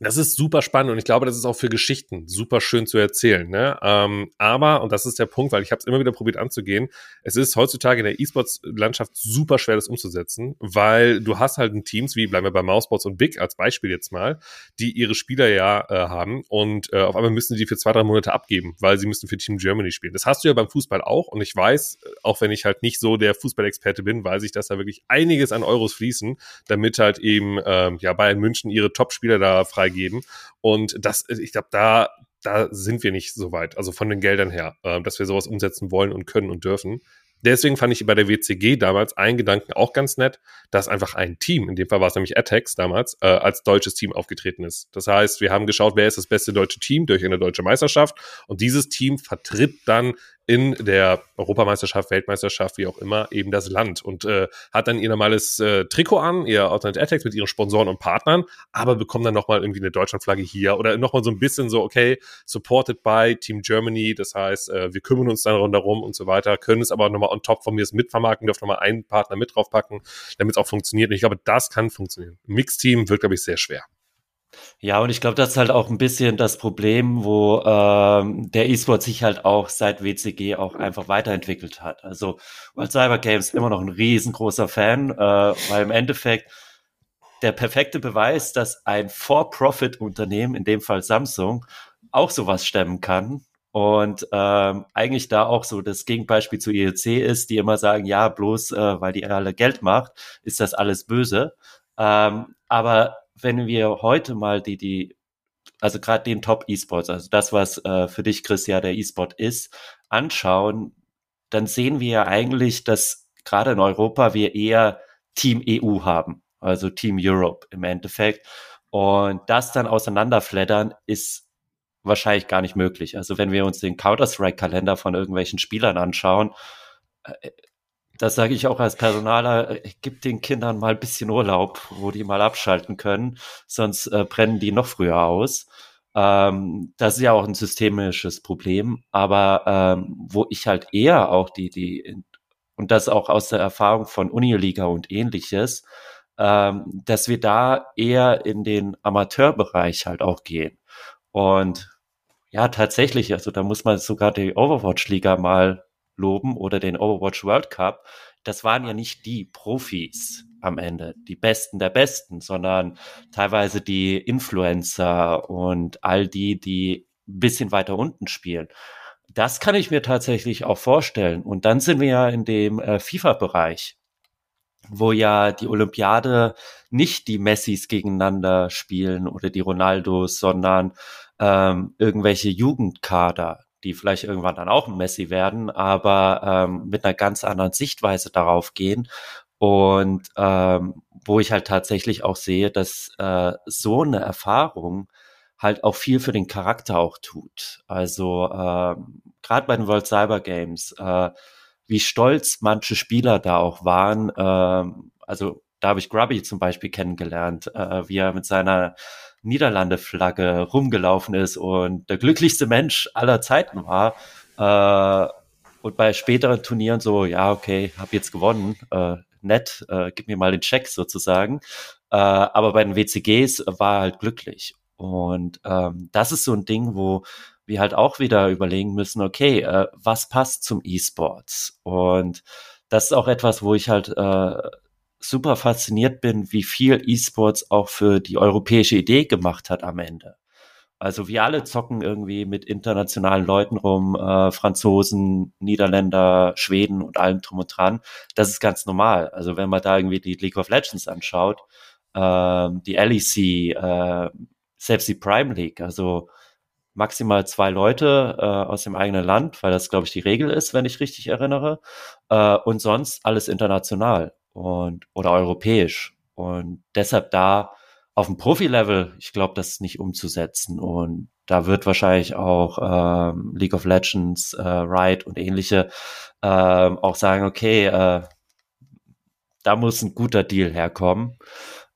das ist super spannend und ich glaube, das ist auch für Geschichten super schön zu erzählen. Ne? Ähm, aber, und das ist der Punkt, weil ich habe es immer wieder probiert anzugehen, es ist heutzutage in der E-Sports-Landschaft super schwer, das umzusetzen, weil du hast halt Teams, wie bleiben wir bei Mousebots und Big als Beispiel jetzt mal, die ihre Spieler ja äh, haben und äh, auf einmal müssen die für zwei, drei Monate abgeben, weil sie müssen für Team Germany spielen. Das hast du ja beim Fußball auch und ich weiß, auch wenn ich halt nicht so der Fußballexperte bin, weiß ich, dass da wirklich einiges an Euros fließen, damit halt eben ähm, ja Bayern München ihre Top-Spieler da frei freigeben. Und das, ich glaube, da, da sind wir nicht so weit, also von den Geldern her, äh, dass wir sowas umsetzen wollen und können und dürfen. Deswegen fand ich bei der WCG damals einen Gedanken auch ganz nett, dass einfach ein Team, in dem Fall war es nämlich Atex damals, äh, als deutsches Team aufgetreten ist. Das heißt, wir haben geschaut, wer ist das beste deutsche Team durch eine deutsche Meisterschaft und dieses Team vertritt dann in der Europameisterschaft, Weltmeisterschaft, wie auch immer, eben das Land und äh, hat dann ihr normales äh, Trikot an, ihr Alternate Attacks mit ihren Sponsoren und Partnern, aber bekommt dann nochmal irgendwie eine Deutschlandflagge hier oder nochmal so ein bisschen so, okay, supported by Team Germany, das heißt, äh, wir kümmern uns dann darum und so weiter, können es aber nochmal on top von mir mitvermarkten, dürfen nochmal einen Partner mit draufpacken, damit es auch funktioniert. Und ich glaube, das kann funktionieren. Mixteam wird, glaube ich, sehr schwer. Ja, und ich glaube, das ist halt auch ein bisschen das Problem, wo ähm, der E-Sport sich halt auch seit WCG auch einfach weiterentwickelt hat. Also World Cyber Games immer noch ein riesengroßer Fan, äh, weil im Endeffekt der perfekte Beweis, dass ein For-Profit-Unternehmen, in dem Fall Samsung, auch sowas stemmen kann. Und ähm, eigentlich da auch so das Gegenbeispiel zu IEC ist, die immer sagen, ja, bloß äh, weil die alle Geld macht, ist das alles böse. Ähm, aber wenn wir heute mal die, die, also gerade den Top E-Sports, also das, was äh, für dich, Chris, ja der E-Sport ist, anschauen, dann sehen wir ja eigentlich, dass gerade in Europa wir eher Team EU haben, also Team Europe im Endeffekt. Und das dann auseinanderfleddern ist wahrscheinlich gar nicht möglich. Also wenn wir uns den Counter-Strike-Kalender von irgendwelchen Spielern anschauen, äh, das sage ich auch als Personaler, gibt den Kindern mal ein bisschen Urlaub, wo die mal abschalten können, sonst äh, brennen die noch früher aus. Ähm, das ist ja auch ein systemisches Problem, aber ähm, wo ich halt eher auch die, die, und das auch aus der Erfahrung von Uniliga und ähnliches, ähm, dass wir da eher in den Amateurbereich halt auch gehen. Und ja, tatsächlich, also da muss man sogar die Overwatch-Liga mal loben oder den Overwatch World Cup, das waren ja nicht die Profis am Ende, die Besten der Besten, sondern teilweise die Influencer und all die, die ein bisschen weiter unten spielen. Das kann ich mir tatsächlich auch vorstellen. Und dann sind wir ja in dem äh, FIFA-Bereich, wo ja die Olympiade nicht die Messis gegeneinander spielen oder die Ronaldos, sondern ähm, irgendwelche Jugendkader, die vielleicht irgendwann dann auch ein Messi werden, aber ähm, mit einer ganz anderen Sichtweise darauf gehen. Und ähm, wo ich halt tatsächlich auch sehe, dass äh, so eine Erfahrung halt auch viel für den Charakter auch tut. Also äh, gerade bei den World Cyber Games, äh, wie stolz manche Spieler da auch waren. Äh, also da habe ich Grubby zum Beispiel kennengelernt, äh, wie er mit seiner Niederlande-Flagge rumgelaufen ist und der glücklichste Mensch aller Zeiten war. Äh, und bei späteren Turnieren so, ja, okay, hab jetzt gewonnen, äh, nett, äh, gib mir mal den Check sozusagen. Äh, aber bei den WCGs war er halt glücklich. Und ähm, das ist so ein Ding, wo wir halt auch wieder überlegen müssen, okay, äh, was passt zum E-Sports? Und das ist auch etwas, wo ich halt äh, super fasziniert bin, wie viel E-Sports auch für die europäische Idee gemacht hat am Ende. Also wir alle zocken irgendwie mit internationalen Leuten rum, äh, Franzosen, Niederländer, Schweden und allem drum und dran. Das ist ganz normal. Also wenn man da irgendwie die League of Legends anschaut, äh, die LEC, äh, selbst die Prime League, also maximal zwei Leute äh, aus dem eigenen Land, weil das, glaube ich, die Regel ist, wenn ich richtig erinnere. Äh, und sonst alles international und oder europäisch. Und deshalb da auf dem Profi-Level, ich glaube, das ist nicht umzusetzen. Und da wird wahrscheinlich auch ähm, League of Legends, äh, Riot und ähnliche ähm, auch sagen, okay, äh, da muss ein guter Deal herkommen.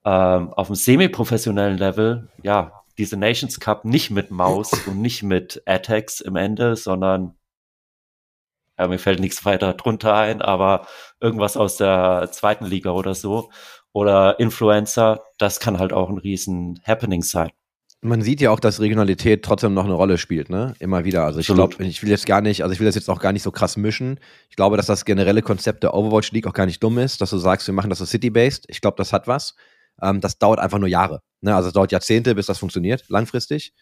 Ähm, auf dem semi-professionellen Level, ja, diese Nations Cup nicht mit Maus und nicht mit Attacks im Ende, sondern ja, mir fällt nichts weiter drunter ein, aber irgendwas aus der zweiten Liga oder so oder Influencer, das kann halt auch ein riesen Happening sein. Man sieht ja auch, dass Regionalität trotzdem noch eine Rolle spielt, ne? Immer wieder. Also ich glaube, ich will jetzt gar nicht, also ich will das jetzt auch gar nicht so krass mischen. Ich glaube, dass das generelle Konzept der Overwatch League auch gar nicht dumm ist, dass du sagst, wir machen das so city-based. Ich glaube, das hat was. Ähm, das dauert einfach nur Jahre. Ne? Also es dauert Jahrzehnte, bis das funktioniert, langfristig.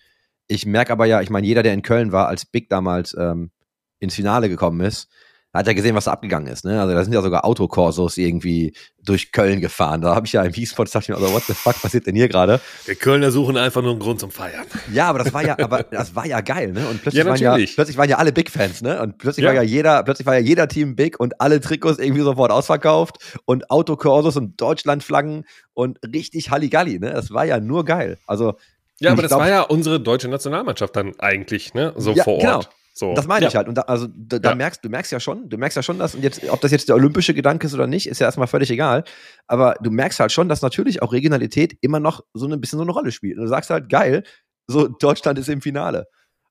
Ich merke aber ja, ich meine, jeder, der in Köln war, als Big damals ähm, ins Finale gekommen ist, hat ja gesehen, was da abgegangen ist. Ne? Also da sind ja sogar Autokorsos irgendwie durch Köln gefahren. Da habe ich ja im E-Sport dachte ich mir, also, what the fuck passiert denn hier gerade? Die Kölner suchen einfach nur einen Grund zum Feiern. Ja, aber das war ja, aber das war ja geil, ne? Und plötzlich, ja, waren, ja, plötzlich waren ja alle Big-Fans, ne? Und plötzlich ja. war ja jeder, plötzlich war ja jeder Team Big und alle Trikots irgendwie sofort ausverkauft und Autokorsos und Deutschlandflaggen und richtig Halligalli, ne? Das war ja nur geil. Also ja, aber das glaub, war ja unsere deutsche Nationalmannschaft dann eigentlich, ne? So vor Ort. Genau. So. Das meine ja. ich halt. Und da, also da, da ja. merkst du merkst ja schon, du merkst ja schon, dass und jetzt, ob das jetzt der olympische Gedanke ist oder nicht, ist ja erstmal völlig egal. Aber du merkst halt schon, dass natürlich auch Regionalität immer noch so ein bisschen so eine Rolle spielt. Und du sagst halt, geil, so Deutschland ist im Finale.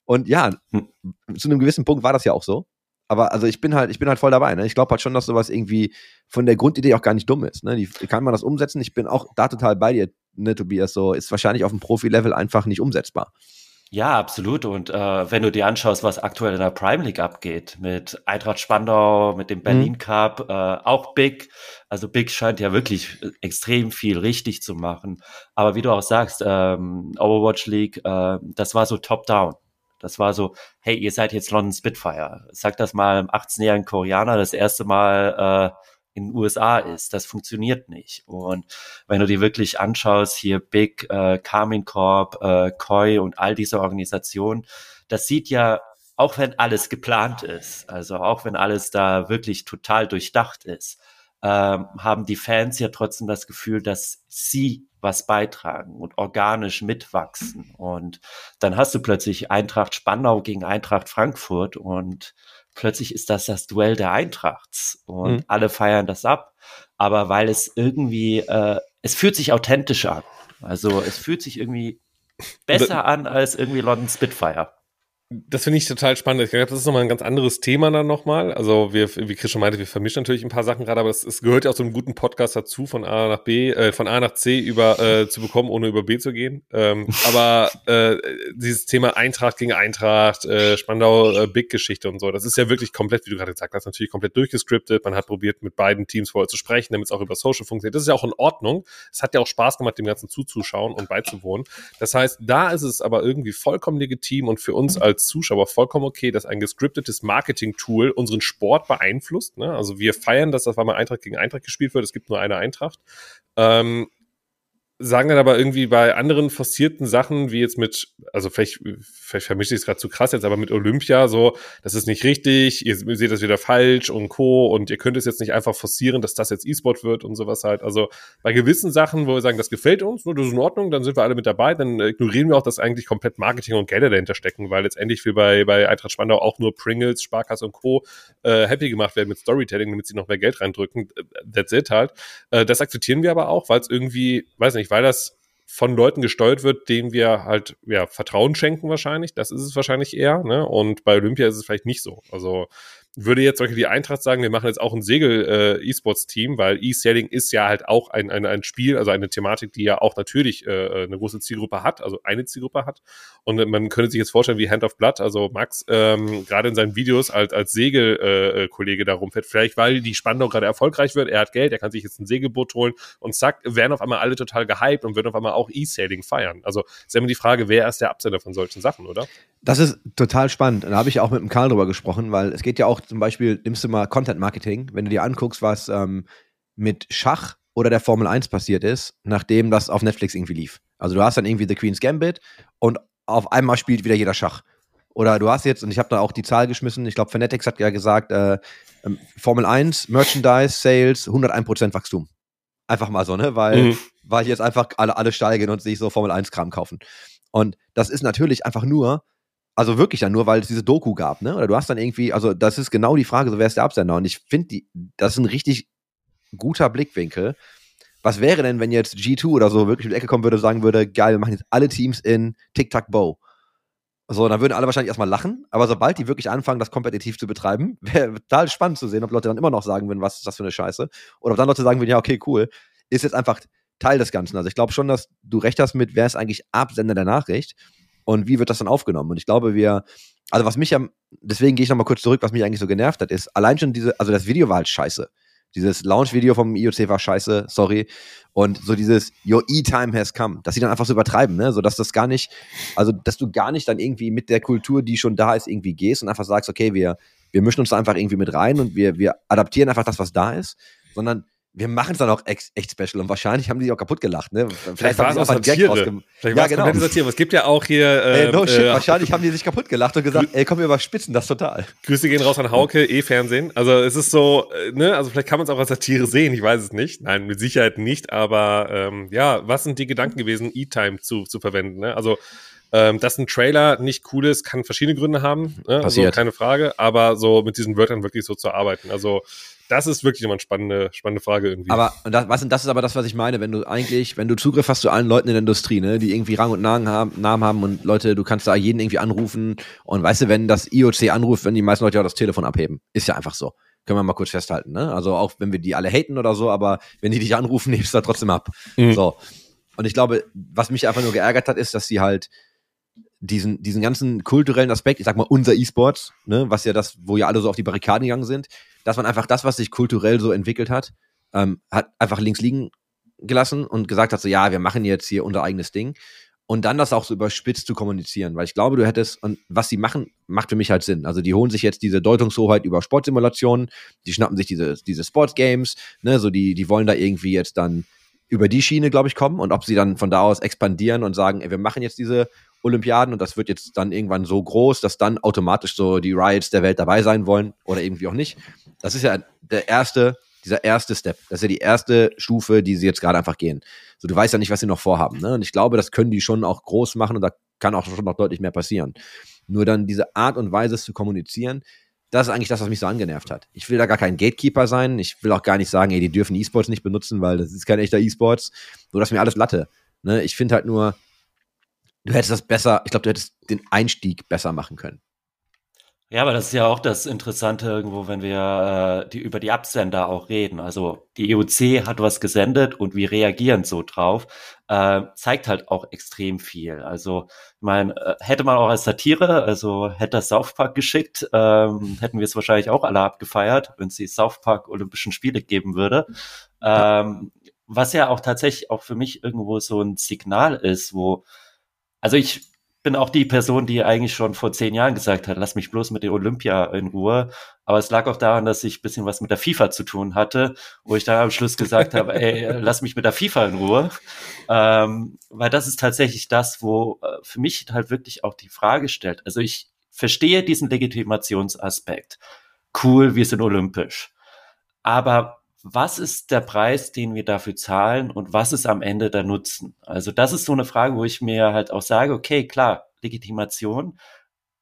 Und ja, hm. zu einem gewissen Punkt war das ja auch so. Aber also ich bin halt, ich bin halt voll dabei. Ne? Ich glaube halt schon, dass sowas irgendwie von der Grundidee auch gar nicht dumm ist. Ne? Die, kann man das umsetzen? Ich bin auch da total bei dir, ne, Tobias. So ist wahrscheinlich auf dem Profi-Level einfach nicht umsetzbar. Ja, absolut. Und äh, wenn du dir anschaust, was aktuell in der Prime League abgeht, mit Eintracht Spandau, mit dem Berlin mhm. Cup, äh, auch Big. Also Big scheint ja wirklich extrem viel richtig zu machen. Aber wie du auch sagst, ähm, Overwatch League, äh, das war so top-down. Das war so, hey, ihr seid jetzt London Spitfire. Sag das mal einem 18-jährigen Koreaner das erste Mal äh, in den USA ist. Das funktioniert nicht. Und wenn du dir wirklich anschaust, hier Big, äh, Carmin Corp, äh, Koi und all diese Organisationen, das sieht ja, auch wenn alles geplant ist, also auch wenn alles da wirklich total durchdacht ist, ähm, haben die Fans ja trotzdem das Gefühl, dass sie was beitragen und organisch mitwachsen. Und dann hast du plötzlich Eintracht Spandau gegen Eintracht Frankfurt und plötzlich ist das das Duell der Eintrachts und mhm. alle feiern das ab. Aber weil es irgendwie, äh, es fühlt sich authentisch an. Also es fühlt sich irgendwie besser an als irgendwie London Spitfire. Das finde ich total spannend. Ich glaube, das ist nochmal ein ganz anderes Thema dann nochmal. Also wir, wie Chris schon meinte, wir vermischen natürlich ein paar Sachen gerade, aber es gehört ja auch zu einem guten Podcast dazu, von A nach B, äh, von A nach C über äh, zu bekommen, ohne über B zu gehen. Ähm, aber äh, dieses Thema Eintracht gegen Eintracht, äh, Spandau äh, Big-Geschichte und so, das ist ja wirklich komplett, wie du gerade gesagt hast, natürlich komplett durchgescriptet. Man hat probiert, mit beiden Teams vorher zu sprechen, damit es auch über Social funktioniert. Das ist ja auch in Ordnung. Es hat ja auch Spaß gemacht, dem Ganzen zuzuschauen und beizuwohnen. Das heißt, da ist es aber irgendwie vollkommen legitim und für uns als als Zuschauer vollkommen okay, dass ein gescriptetes Marketing-Tool unseren Sport beeinflusst. Ne? Also wir feiern, dass das mal Eintracht gegen Eintracht gespielt wird. Es gibt nur eine Eintracht. Ähm, sagen dann aber irgendwie bei anderen forcierten Sachen, wie jetzt mit, also vielleicht, vielleicht vermische ich es gerade zu krass jetzt, aber mit Olympia so, das ist nicht richtig, ihr seht das wieder falsch und Co. und ihr könnt es jetzt nicht einfach forcieren, dass das jetzt E-Sport wird und sowas halt. Also bei gewissen Sachen, wo wir sagen, das gefällt uns, nur das ist in Ordnung, dann sind wir alle mit dabei, dann ignorieren wir auch, dass eigentlich komplett Marketing und Gelder dahinter stecken, weil letztendlich wie bei, bei Eintracht Spandau auch nur Pringles, Sparkasse und Co. Äh, happy gemacht werden mit Storytelling, damit sie noch mehr Geld reindrücken. That's it halt. Äh, das akzeptieren wir aber auch, weil es irgendwie, weiß nicht, weil das von Leuten gesteuert wird, denen wir halt ja Vertrauen schenken wahrscheinlich. Das ist es wahrscheinlich eher. Ne? Und bei Olympia ist es vielleicht nicht so. Also würde jetzt Beispiel die Eintracht sagen, wir machen jetzt auch ein Segel-E-Sports-Team, äh, weil E-Sailing ist ja halt auch ein, ein, ein Spiel, also eine Thematik, die ja auch natürlich äh, eine große Zielgruppe hat, also eine Zielgruppe hat. Und man könnte sich jetzt vorstellen, wie Hand of Blood, also Max ähm, gerade in seinen Videos als, als Segelkollege da rumfährt, vielleicht weil die Spannung gerade erfolgreich wird, er hat Geld, er kann sich jetzt ein Segelboot holen und zack, werden auf einmal alle total gehypt und würden auf einmal auch E-Sailing feiern. Also ist immer die Frage, wer ist der Absender von solchen Sachen, oder? Das ist total spannend. Da habe ich auch mit dem Karl drüber gesprochen, weil es geht ja auch zum Beispiel, nimmst du mal Content Marketing, wenn du dir anguckst, was ähm, mit Schach oder der Formel 1 passiert ist, nachdem das auf Netflix irgendwie lief. Also du hast dann irgendwie The Queen's Gambit und auf einmal spielt wieder jeder Schach. Oder du hast jetzt, und ich habe da auch die Zahl geschmissen, ich glaube, Fanatics hat ja gesagt, äh, ähm, Formel 1, Merchandise, Sales, 101% Wachstum. Einfach mal so, ne? Weil, mhm. weil jetzt einfach alle, alle steigen und sich so Formel 1-Kram kaufen. Und das ist natürlich einfach nur, also wirklich dann nur, weil es diese Doku gab, ne? Oder du hast dann irgendwie, also das ist genau die Frage, so wer ist der Absender? Und ich finde, das ist ein richtig guter Blickwinkel. Was wäre denn, wenn jetzt G2 oder so wirklich in die Ecke kommen würde und sagen würde, geil, wir machen jetzt alle Teams in Tic-Tac-Bow. So, dann würden alle wahrscheinlich erstmal lachen, aber sobald die wirklich anfangen, das kompetitiv zu betreiben, wäre total spannend zu sehen, ob Leute dann immer noch sagen würden, was ist das für eine Scheiße. Oder ob dann Leute sagen würden, ja, okay, cool, ist jetzt einfach Teil des Ganzen. Also ich glaube schon, dass du recht hast mit, wer ist eigentlich Absender der Nachricht und wie wird das dann aufgenommen? Und ich glaube, wir, also was mich ja, deswegen gehe ich nochmal kurz zurück, was mich eigentlich so genervt hat, ist allein schon diese, also das Video war halt scheiße. Dieses Launch-Video vom IOC war scheiße, sorry. Und so dieses Your E-Time has come, dass sie dann einfach so übertreiben, ne? So dass das gar nicht, also dass du gar nicht dann irgendwie mit der Kultur, die schon da ist, irgendwie gehst und einfach sagst, okay, wir, wir mischen uns da einfach irgendwie mit rein und wir, wir adaptieren einfach das, was da ist, sondern wir machen es dann auch echt, echt special und wahrscheinlich haben die auch kaputt gelacht. Ne? Vielleicht, war es auch Satire. Vielleicht ja, genau. Satire. Es gibt ja auch hier. Äh, no shit, äh, wahrscheinlich haben die sich kaputt gelacht und gesagt, ey, komm, wir überspitzen das total. Grüße gehen raus an Hauke, E-Fernsehen. Also es ist so, äh, ne, also vielleicht kann man es auch als Satire sehen, ich weiß es nicht. Nein, mit Sicherheit nicht, aber ähm, ja, was sind die Gedanken gewesen, E-Time zu, zu verwenden? Ne? Also ähm, dass ein Trailer nicht cool ist, kann verschiedene Gründe haben, ne? also keine Frage, aber so mit diesen Wörtern wirklich so zu arbeiten. Also das ist wirklich immer eine spannende, spannende Frage irgendwie. Aber das, was, das ist aber das, was ich meine, wenn du eigentlich, wenn du Zugriff hast zu allen Leuten in der Industrie, ne, die irgendwie Rang und Namen haben, Namen haben und Leute, du kannst da jeden irgendwie anrufen und weißt du, wenn das IOC anruft, wenn die meisten Leute auch das Telefon abheben. Ist ja einfach so. Können wir mal kurz festhalten, ne? Also auch wenn wir die alle haten oder so, aber wenn die dich anrufen, nimmst du da trotzdem ab. Mhm. So. Und ich glaube, was mich einfach nur geärgert hat, ist, dass sie halt diesen, diesen ganzen kulturellen Aspekt, ich sag mal unser E-Sports, ne, was ja das, wo ja alle so auf die Barrikaden gegangen sind, dass man einfach das, was sich kulturell so entwickelt hat, ähm, hat einfach links liegen gelassen und gesagt hat so, ja, wir machen jetzt hier unser eigenes Ding. Und dann das auch so überspitzt zu kommunizieren, weil ich glaube, du hättest, und was sie machen, macht für mich halt Sinn. Also die holen sich jetzt diese Deutungshoheit über Sportsimulationen, die schnappen sich diese, diese Sportgames, ne, so die, die wollen da irgendwie jetzt dann über die Schiene, glaube ich, kommen und ob sie dann von da aus expandieren und sagen, ey, wir machen jetzt diese Olympiaden und das wird jetzt dann irgendwann so groß, dass dann automatisch so die Riots der Welt dabei sein wollen oder irgendwie auch nicht. Das ist ja der erste, dieser erste Step. Das ist ja die erste Stufe, die sie jetzt gerade einfach gehen. So, du weißt ja nicht, was sie noch vorhaben. Ne? Und ich glaube, das können die schon auch groß machen und da kann auch schon noch deutlich mehr passieren. Nur dann diese Art und Weise zu kommunizieren, das ist eigentlich das, was mich so angenervt hat. Ich will da gar kein Gatekeeper sein. Ich will auch gar nicht sagen, ey, die dürfen E-Sports nicht benutzen, weil das ist kein echter E-Sports. So, das ist mir alles Latte. Ne? Ich finde halt nur, du hättest das besser, ich glaube, du hättest den Einstieg besser machen können. Ja, aber das ist ja auch das Interessante irgendwo, wenn wir äh, die, über die Absender auch reden. Also die EOC hat was gesendet und wir reagieren so drauf, äh, zeigt halt auch extrem viel. Also ich meine, äh, hätte man auch als Satire, also hätte das South Park geschickt, ähm, hätten wir es wahrscheinlich auch alle abgefeiert, wenn es die South Park Olympischen Spiele geben würde. Ähm, was ja auch tatsächlich auch für mich irgendwo so ein Signal ist, wo also ich bin auch die Person, die eigentlich schon vor zehn Jahren gesagt hat, lass mich bloß mit der Olympia in Ruhe. Aber es lag auch daran, dass ich bisschen was mit der FIFA zu tun hatte, wo ich da am Schluss gesagt habe, ey, lass mich mit der FIFA in Ruhe. Ähm, weil das ist tatsächlich das, wo äh, für mich halt wirklich auch die Frage stellt. Also ich verstehe diesen Legitimationsaspekt. Cool, wir sind olympisch. Aber was ist der Preis, den wir dafür zahlen und was ist am Ende der Nutzen? Also das ist so eine Frage, wo ich mir halt auch sage, okay, klar, Legitimation,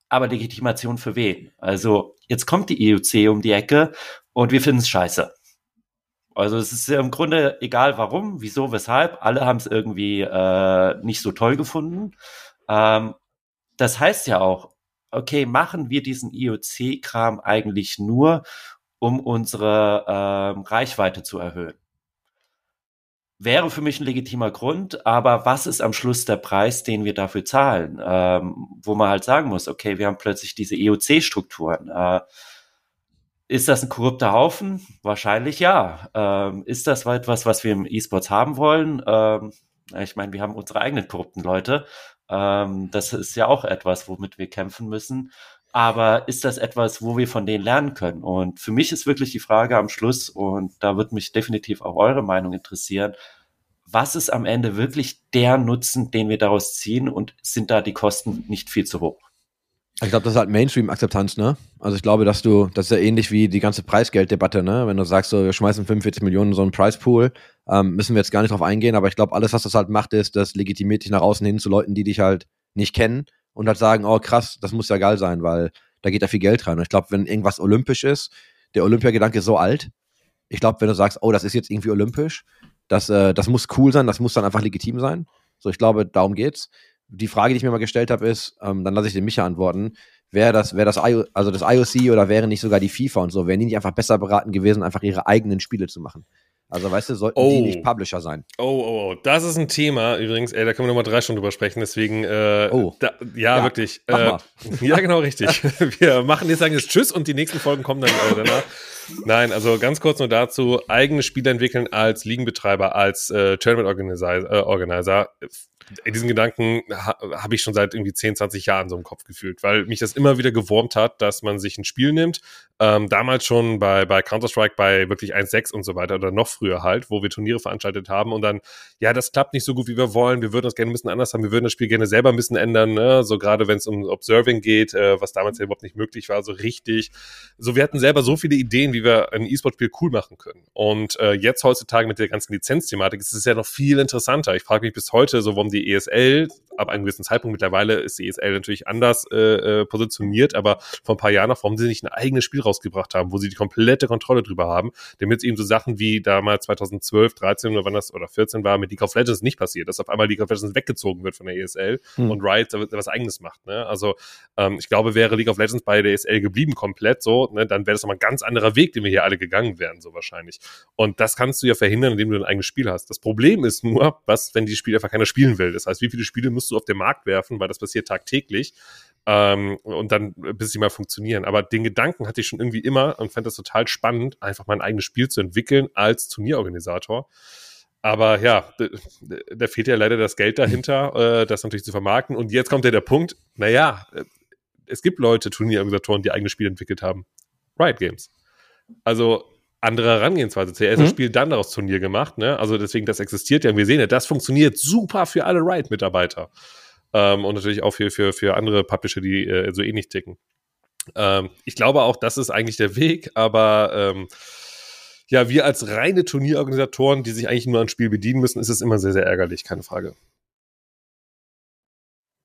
aber Legitimation für wen? Also jetzt kommt die EUC um die Ecke und wir finden es scheiße. Also es ist im Grunde egal warum, wieso, weshalb, alle haben es irgendwie äh, nicht so toll gefunden. Ähm, das heißt ja auch, okay, machen wir diesen IOC-Kram eigentlich nur, um unsere ähm, Reichweite zu erhöhen? Wäre für mich ein legitimer Grund, aber was ist am Schluss der Preis, den wir dafür zahlen? Ähm, wo man halt sagen muss, okay, wir haben plötzlich diese IOC-Strukturen. Äh, ist das ein korrupter Haufen? Wahrscheinlich ja. Ähm, ist das etwas, was wir im E-Sports haben wollen? Ähm, ich meine, wir haben unsere eigenen korrupten Leute. Ähm, das ist ja auch etwas, womit wir kämpfen müssen. Aber ist das etwas, wo wir von denen lernen können? Und für mich ist wirklich die Frage am Schluss, und da wird mich definitiv auch eure Meinung interessieren, was ist am Ende wirklich der Nutzen, den wir daraus ziehen und sind da die Kosten nicht viel zu hoch? Ich glaube, das ist halt Mainstream-Akzeptanz, ne? Also ich glaube, dass du, das ist ja ähnlich wie die ganze Preisgelddebatte, ne? Wenn du sagst, so, wir schmeißen 45 Millionen in so einen Preispool, ähm, müssen wir jetzt gar nicht drauf eingehen, aber ich glaube, alles, was das halt macht, ist, das legitimiert dich nach außen hin zu Leuten, die dich halt nicht kennen und halt sagen, oh krass, das muss ja geil sein, weil da geht da viel Geld rein. Und ich glaube, wenn irgendwas olympisch ist, der Olympiagedanke ist so alt. Ich glaube, wenn du sagst, oh, das ist jetzt irgendwie olympisch, das, äh, das muss cool sein, das muss dann einfach legitim sein. So, ich glaube, darum geht's die Frage, die ich mir mal gestellt habe, ist, ähm, dann lasse ich den Micha antworten, wäre das, wäre das, also das IOC oder wäre nicht sogar die FIFA und so, wären die nicht einfach besser beraten gewesen, einfach ihre eigenen Spiele zu machen? Also, weißt du, sollten oh. die nicht Publisher sein. Oh, oh, oh, das ist ein Thema übrigens, ey, da können wir nochmal drei Stunden drüber sprechen, deswegen, äh, oh. Da, ja, ja, wirklich. Äh, ja, genau, richtig. wir machen jetzt sagen jetzt Tschüss und die nächsten Folgen kommen dann äh, danach. Nein, also ganz kurz nur dazu, eigene Spiele entwickeln als Ligenbetreiber, als äh, Tournament Organizer, äh, Organizer diesen Gedanken ha, habe ich schon seit irgendwie 10, 20 Jahren so im Kopf gefühlt, weil mich das immer wieder gewurmt hat, dass man sich ein Spiel nimmt, ähm, damals schon bei, bei Counter-Strike bei wirklich 1.6 und so weiter oder noch früher halt, wo wir Turniere veranstaltet haben und dann, ja, das klappt nicht so gut, wie wir wollen, wir würden das gerne ein bisschen anders haben, wir würden das Spiel gerne selber ein bisschen ändern, ne? so gerade wenn es um Observing geht, äh, was damals ja überhaupt nicht möglich war, so richtig. So, wir hatten selber so viele Ideen, wie wir ein E-Sport-Spiel cool machen können. Und äh, jetzt heutzutage mit der ganzen Lizenzthematik ist es ja noch viel interessanter. Ich frage mich bis heute so, warum die ESL ab einem gewissen Zeitpunkt mittlerweile ist die ESL natürlich anders äh, äh, positioniert, aber vor ein paar Jahren noch, warum sie nicht ein eigenes Spiel rausgebracht haben, wo sie die komplette Kontrolle drüber haben, damit eben so Sachen wie damals 2012, 13 oder wann das oder 14 war, mit League of Legends nicht passiert, dass auf einmal League of Legends weggezogen wird von der ESL hm. und Riot was eigenes macht. Ne? Also ähm, ich glaube, wäre League of Legends bei der ESL geblieben komplett so, ne, dann wäre das nochmal ein ganz anderer Weg, den wir hier alle gegangen wären, so wahrscheinlich. Und das kannst du ja verhindern, indem du ein eigenes Spiel hast. Das Problem ist nur, was, wenn die Spiele einfach keiner spielen will. Das heißt, wie viele Spiele musst du auf den Markt werfen, weil das passiert tagtäglich ähm, und dann bis sie mal funktionieren. Aber den Gedanken hatte ich schon irgendwie immer und fand das total spannend, einfach mein eigenes Spiel zu entwickeln als Turnierorganisator. Aber ja, da fehlt ja leider das Geld dahinter, äh, das natürlich zu vermarkten. Und jetzt kommt ja der Punkt, naja, äh, es gibt Leute, Turnierorganisatoren, die eigene Spiele entwickelt haben. Riot Games. Also andere Herangehensweise. CS mhm. Spiel dann daraus Turnier gemacht, ne? Also deswegen, das existiert ja. Und wir sehen ja, das funktioniert super für alle Riot-Mitarbeiter. Ähm, und natürlich auch für, für, für andere Publisher, die äh, so ähnlich ticken. Ähm, ich glaube auch, das ist eigentlich der Weg, aber ähm, ja, wir als reine Turnierorganisatoren, die sich eigentlich nur an Spiel bedienen müssen, ist es immer sehr, sehr ärgerlich, keine Frage.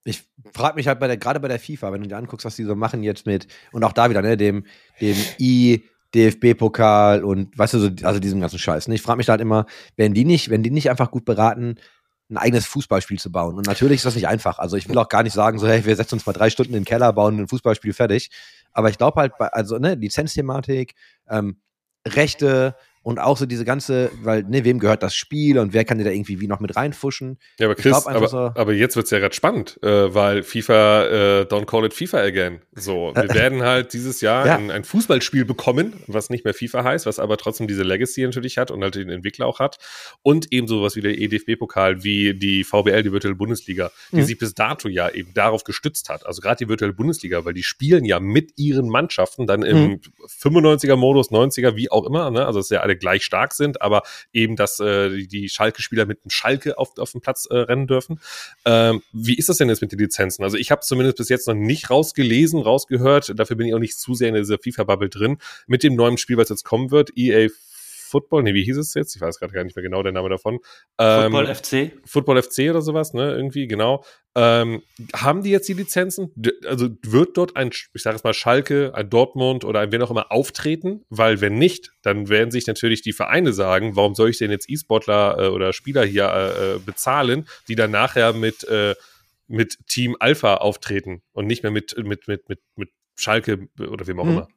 Ich frage mich halt bei der, gerade bei der FIFA, wenn du dir anguckst, was die so machen jetzt mit, und auch da wieder, ne, dem, dem I, DFB-Pokal und weißt du, so, also diesem ganzen Scheiß. Ne? Ich frage mich halt immer, wenn die nicht, wenn die nicht einfach gut beraten, ein eigenes Fußballspiel zu bauen. Und natürlich ist das nicht einfach. Also ich will auch gar nicht sagen, so, hey, wir setzen uns mal drei Stunden in den Keller, bauen ein Fußballspiel fertig. Aber ich glaube halt, also, ne, Lizenzthematik, ähm, Rechte, und auch so diese ganze, weil, ne, wem gehört das Spiel und wer kann dir da irgendwie wie noch mit reinfuschen? Ja, aber Chris, aber, so aber jetzt wird's ja gerade spannend, äh, weil FIFA, äh, don't call it FIFA again. So, wir werden halt dieses Jahr ja. ein, ein, Fußballspiel bekommen, was nicht mehr FIFA heißt, was aber trotzdem diese Legacy natürlich hat und halt den Entwickler auch hat. Und eben sowas wie der EDFB-Pokal, wie die VBL, die virtuelle Bundesliga, die mhm. sich bis dato ja eben darauf gestützt hat. Also gerade die virtuelle Bundesliga, weil die spielen ja mit ihren Mannschaften dann im mhm. 95er-Modus, 90er, wie auch immer, ne? Also es ist ja alle alle gleich stark sind, aber eben, dass äh, die Schalke-Spieler mit einem Schalke auf, auf dem Platz äh, rennen dürfen. Ähm, wie ist das denn jetzt mit den Lizenzen? Also ich habe zumindest bis jetzt noch nicht rausgelesen, rausgehört, dafür bin ich auch nicht zu sehr in dieser FIFA-Bubble drin, mit dem neuen Spiel, was jetzt kommen wird, EA Football, nee, wie hieß es jetzt? Ich weiß gerade gar nicht mehr genau der Name davon. Ähm, Football FC? Football FC oder sowas, ne? Irgendwie, genau. Ähm, haben die jetzt die Lizenzen? Also wird dort ein, ich sage es mal, Schalke, ein Dortmund oder ein wer auch immer auftreten? Weil wenn nicht, dann werden sich natürlich die Vereine sagen, warum soll ich denn jetzt E-Sportler äh, oder Spieler hier äh, äh bezahlen, die dann nachher mit äh, mit Team Alpha auftreten und nicht mehr mit, mit, mit, mit, mit Schalke oder wem auch Mhm. immer.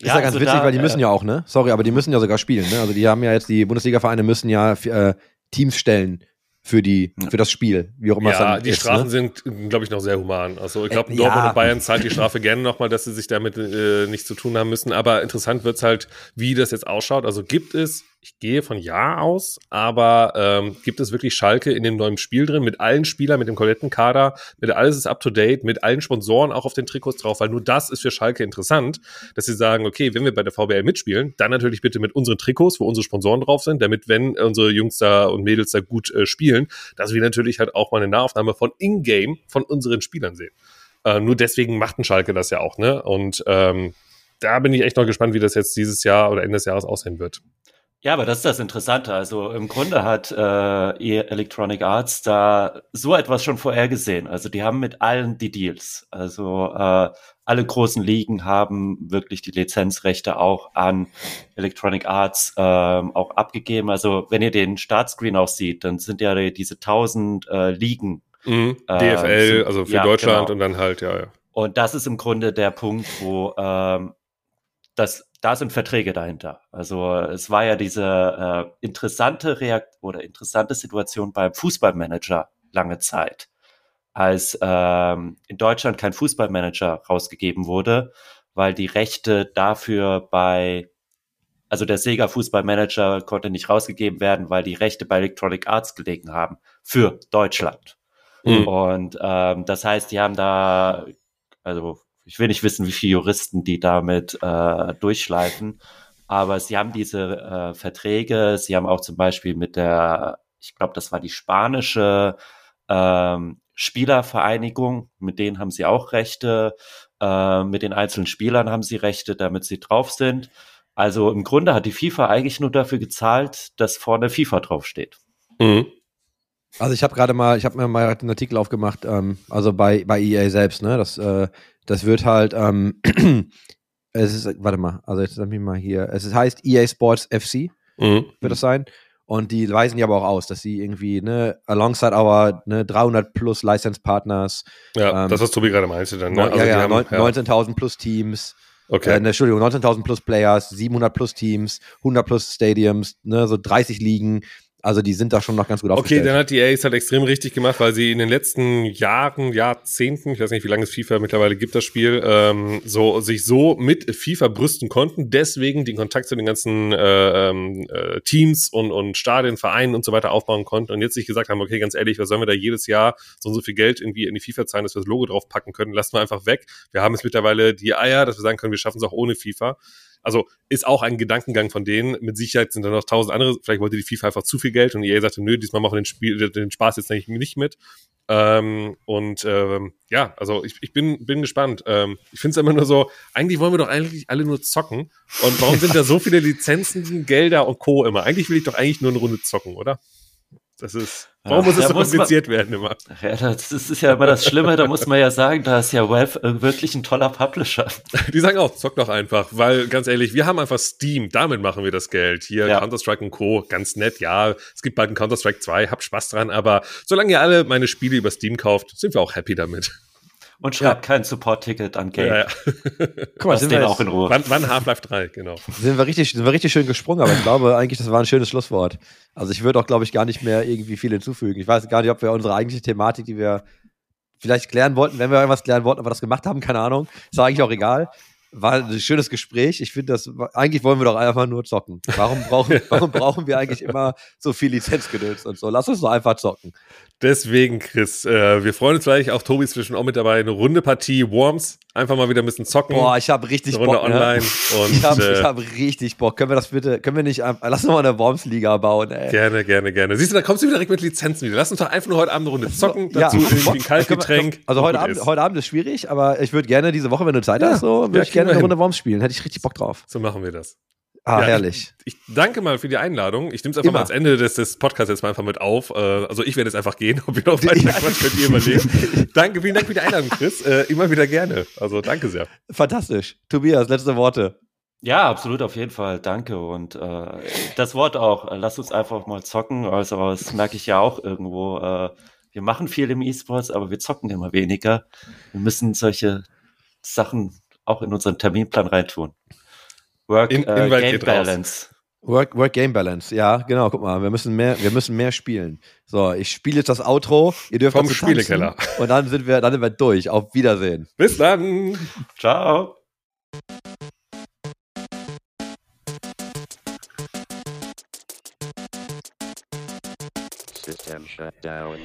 Ist ja, ganz also witzig, da, weil die müssen äh, ja auch, ne? Sorry, aber die müssen ja sogar spielen, ne? Also die haben ja jetzt, die Bundesliga-Vereine müssen ja äh, Teams stellen für die, für das Spiel, wie auch immer es Ja, dann die ist. Strafen ne? sind, glaube ich, noch sehr human. Also ich glaube, Äh, Dortmund ja. und Bayern zahlt die Strafe gerne nochmal, dass sie sich damit äh, nichts zu tun haben müssen. Aber interessant wird's halt, wie das jetzt ausschaut. Also gibt es, ich gehe von Ja aus, aber ähm, gibt es wirklich Schalke in dem neuen Spiel drin, mit allen Spielern, mit dem kompletten Kader, mit alles ist up to date, mit allen Sponsoren auch auf den Trikots drauf, weil nur das ist für Schalke interessant, dass sie sagen, okay, wenn wir bei der VBL mitspielen, dann natürlich bitte mit unseren Trikots, wo unsere Sponsoren drauf sind, damit, wenn unsere Jungs da und Mädels da gut äh, spielen, dass wir natürlich halt auch mal eine Nahaufnahme von In-Game von unseren Spielern sehen. Äh, nur deswegen macht ein Schalke das ja auch, ne? Und ähm, da bin ich echt noch gespannt, wie das jetzt dieses Jahr oder Ende des Jahres aussehen wird. Ja, aber das ist das Interessante. Also im Grunde hat äh, Electronic Arts da so etwas schon vorhergesehen. Also die haben mit allen die Deals. Also äh, alle großen Ligen haben wirklich die Lizenzrechte auch an Electronic Arts ähm, auch abgegeben. Also wenn ihr den Startscreen auch seht, dann sind ja diese tausend äh, Ligen. Mhm. Äh, DFL, so- also für ja, Deutschland genau. und dann halt, ja, ja. Und das ist im Grunde der Punkt, wo ähm, das, da sind Verträge dahinter. Also es war ja diese äh, interessante Reakt oder interessante Situation beim Fußballmanager lange Zeit, als ähm, in Deutschland kein Fußballmanager rausgegeben wurde, weil die Rechte dafür bei also der Sega Fußballmanager konnte nicht rausgegeben werden, weil die Rechte bei Electronic Arts gelegen haben für Deutschland. Mhm. Und ähm, das heißt, die haben da, also ich will nicht wissen, wie viele Juristen die damit äh, durchschleifen, aber sie haben diese äh, Verträge, sie haben auch zum Beispiel mit der, ich glaube, das war die spanische ähm, Spielervereinigung, mit denen haben sie auch Rechte, äh, mit den einzelnen Spielern haben sie Rechte, damit sie drauf sind. Also im Grunde hat die FIFA eigentlich nur dafür gezahlt, dass vorne FIFA draufsteht. Mhm. Also ich habe gerade mal, ich habe mir mal einen Artikel aufgemacht, ähm, also bei, bei EA selbst, ne? Das, äh, das wird halt, ähm, es ist, warte mal, also jetzt lass mich mal hier, es ist, heißt EA Sports FC, Mhm. wird das sein. Und die weisen ja aber auch aus, dass sie irgendwie, ne, alongside our ne, 300 plus License Partners, Ja, Ähm, das, was Tobi gerade meinte dann. Ne? neun- ja, ja, ja. 19.000 plus Teams, Okay. äh, ne, Entschuldigung, 19.000 plus Players, 700 plus Teams, 100 plus Stadiums, ne, so 30 Ligen. Also die sind da schon noch ganz gut Okay, aufgestellt. dann hat die EA es halt extrem richtig gemacht, weil sie in den letzten Jahren, Jahrzehnten, ich weiß nicht, wie lange es FIFA mittlerweile gibt, das Spiel, ähm, so sich so mit FIFA brüsten konnten, deswegen den Kontakt zu den ganzen äh, ähm, äh, Teams und, und Stadien, Vereinen und so weiter aufbauen konnten und jetzt sich gesagt haben, okay, ganz ehrlich, was sollen wir da jedes Jahr so und so viel Geld irgendwie in die FIFA zahlen, dass wir das Logo draufpacken können, lassen wir einfach weg. Wir haben jetzt mittlerweile die Eier, dass wir sagen können, wir schaffen es auch ohne FIFA. Also ist auch ein Gedankengang von denen. Mit Sicherheit sind da noch tausend andere. Vielleicht wollte die FIFA einfach zu viel Geld und EA sagte, nö, diesmal machen wir den, Spiel, den Spaß jetzt eigentlich nicht mit. Ähm, und ähm, ja, also ich, ich bin, bin gespannt. Ähm, ich finde es immer nur so, eigentlich wollen wir doch eigentlich alle nur zocken. Und warum sind da so viele Lizenzen, Gelder und Co. immer? Eigentlich will ich doch eigentlich nur eine Runde zocken, oder? Das ist. Warum Ja, muss es so muss man- kompliziert werden immer? Ja, das, das ist ja immer das Schlimme, da muss man ja sagen, da ist ja Valve äh, wirklich ein toller Publisher. Die sagen auch, zock doch einfach, weil ganz ehrlich, wir haben einfach Steam, damit machen wir das Geld. Hier Ja. Counter-Strike und Co. Ganz nett, ja. Es gibt bald ein Counter-Strike 2, habt Spaß dran, aber solange ihr alle meine Spiele über Steam kauft, sind wir auch happy damit. Und schreibt kein Support-Ticket an Game. Ja, ja. Guck mal, sind wir, jetzt, auch in Ruhe. Wann, wann Half-Life 3, genau. sind, wir richtig, sind wir richtig schön gesprungen, aber ich glaube eigentlich, das war ein schönes Schlusswort. Also ich würde auch, glaube ich, gar nicht mehr irgendwie viel hinzufügen. Ich weiß gar nicht, ob wir unsere eigentliche Thematik, die wir vielleicht klären wollten, wenn wir irgendwas klären wollten, ob wir das gemacht haben, keine Ahnung. Ist eigentlich auch egal. War ein schönes Gespräch. Ich finde, das eigentlich wollen wir doch einfach nur zocken. Warum brauchen, warum brauchen wir eigentlich immer so viel Lizenzgedöns und so? Lass uns doch einfach zocken. Deswegen, Chris, äh, wir freuen uns gleich, auch Tobi ist zwischen auch mit dabei, eine runde Partie Worms. Einfach mal wieder ein bisschen zocken. Boah, ich habe richtig eine Runde Bock. ne? online. Und Ich habe äh, hab richtig Bock. Können wir das bitte, können wir nicht, einfach- lass uns mal eine Worms-Liga bauen, ey. gerne, gerne, gerne. Siehst du, da kommst du wieder direkt mit Lizenzen wieder. Lass uns doch einfach nur heute Abend eine Runde zocken, Ja. dazu irgendwie ein Kaltgetränk. Also heute Abend, ist. heute Abend ist schwierig, aber ich würde gerne diese Woche, wenn du Zeit Ja, hast, so, würde ja, ich gerne eine Runde hin. Worms spielen. Hätte ich richtig Bock drauf. So machen wir das. Ah, Ja, herrlich. Ich danke mal für die Einladung. Ich nehme es einfach Immer. mal ans Ende des, des Podcasts jetzt mal einfach mit auf. Äh, also ich werde jetzt einfach gehen. Ob ihr noch weiter Quatsch könnt ihr überlegen. danke, vielen Dank für die Einladung, Chris. Äh, immer wieder gerne. Also danke sehr. Fantastisch. Tobias, letzte Worte. Ja, absolut, auf jeden Fall. Danke. Und äh, das Wort auch, lass uns einfach mal zocken. Also das merke ich ja auch irgendwo. Äh, wir machen viel im E-Sports, aber wir zocken immer weniger. Wir müssen solche Sachen auch in unseren Terminplan reintun. Work, In- äh, Game raus. Balance. Work, Work Game Balance, ja, genau, guck mal, wir müssen mehr, wir müssen mehr spielen. So, ich spiele jetzt das Outro, ihr dürft Vom Spielekeller. Und dann sind wir, dann sind wir durch. Auf Wiedersehen. Bis dann. Ciao. System shut down.